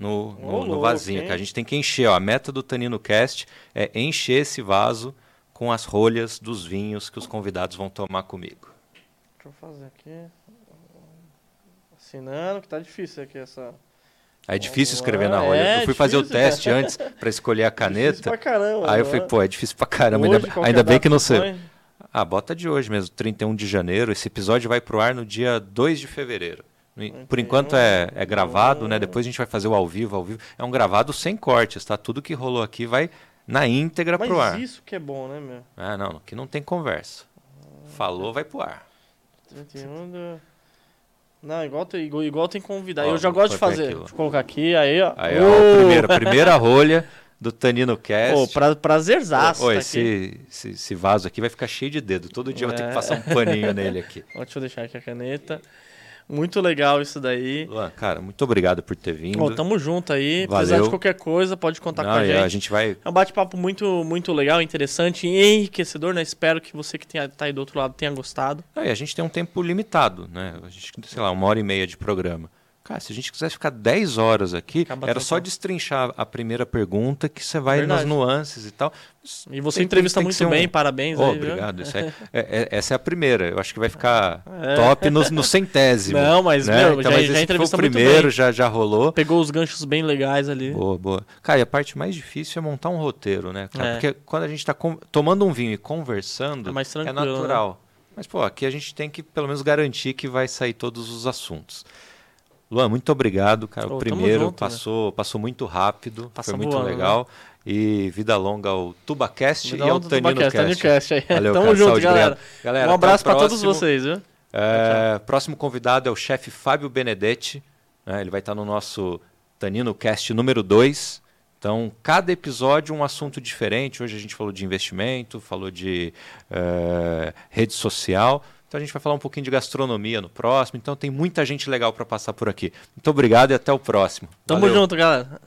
no, no, Ô, no vasinho, que a gente tem que encher. Ó, a meta do Tanino Cast é encher esse vaso com as rolhas dos vinhos que os convidados vão tomar comigo. Deixa eu fazer aqui. Assinando, que tá difícil aqui essa. É difícil escrever É, na rolha. é eu fui fazer o difícil. teste antes <laughs> para escolher a Difícil pra caneta. caramba. Aí eu né? falei, pô, é difícil pra caramba. Hoje, Ainda, ainda bem que não sei. Ah, bota de hoje mesmo, 31 de janeiro. Esse episódio vai pro ar no dia 2 de fevereiro. Por 31, enquanto é, é gravado, né? Depois a gente vai fazer o ao vivo, ao vivo. É um gravado sem cortes, tá? Tudo que rolou aqui vai na íntegra pro ar. Mas isso que é bom, né, meu? Ah, não, aqui não tem conversa. Falou, vai pro ar. 31 do... Não, igual tem, igual, igual tem convidado. Ó, eu já gosto de fazer. ó. Deixa eu colocar aqui, aí, ó. Aí, ó, a primeira, primeira rolha do Tanino Cast. Ô, pra, prazerzaço tá esse, esse, esse vaso aqui vai ficar cheio de dedo. Todo dia eu vou ter É. que passar um paninho nele aqui. <laughs> Deixa eu deixar aqui a caneta. Muito legal isso daí. Luan, cara, muito obrigado por ter vindo. Ó, tamo junto aí. Valeu. Precisar de qualquer coisa, pode contar Não, com a gente. a gente vai. É um bate-papo muito, muito legal, interessante e enriquecedor, né? Espero que você que tenha, tá aí do outro lado tenha gostado. E a gente tem um tempo limitado, né? A gente, sei lá, uma hora e meia de programa. Cara, se a gente quisesse ficar 10 horas aqui, Acaba era só destrinchar a primeira pergunta, que você vai Verdade. nas nuances e tal. E você Tem- entrevista tem que muito ser um- bem, parabéns. Oh, aí, obrigado. Isso <laughs> é- é- essa é a primeira. Eu acho que vai ficar É. top no, no centésimo. Não, mas, né? meu, então, já- mas já foi entrevista o primeiro, bem. já, já rolou. Pegou os ganchos bem legais ali. Boa, boa. Cara, e a parte mais difícil é montar um roteiro, né, cara? É. Porque quando a gente tá com- tomando um vinho e conversando, É mais é tranquilo, né? natural. Mas, pô, aqui a gente tem que pelo menos garantir que vai sair todos os assuntos. Luan, muito obrigado, cara. Ô, o primeiro junto, né? passou, passou muito rápido, Passa foi muito voando, né? legal. E vida longa ao TubaCast e ao do Tanino Tubacast, Cast. Tanino Cast aí. Valeu, Tamo cara, junto, saúde, galera. Galera, um abraço pra todos vocês, viu? É, próximo convidado é o chefe Fábio Benedetti. né? Ele vai estar no nosso Tanino Cast número 2. Então, cada episódio um assunto diferente. Hoje a gente falou de investimento, falou de eh, rede social. Então a gente vai falar um pouquinho de gastronomia no próximo. Então tem muita gente legal para passar por aqui. Muito obrigado e até o próximo. Tamo Valeu. junto, galera.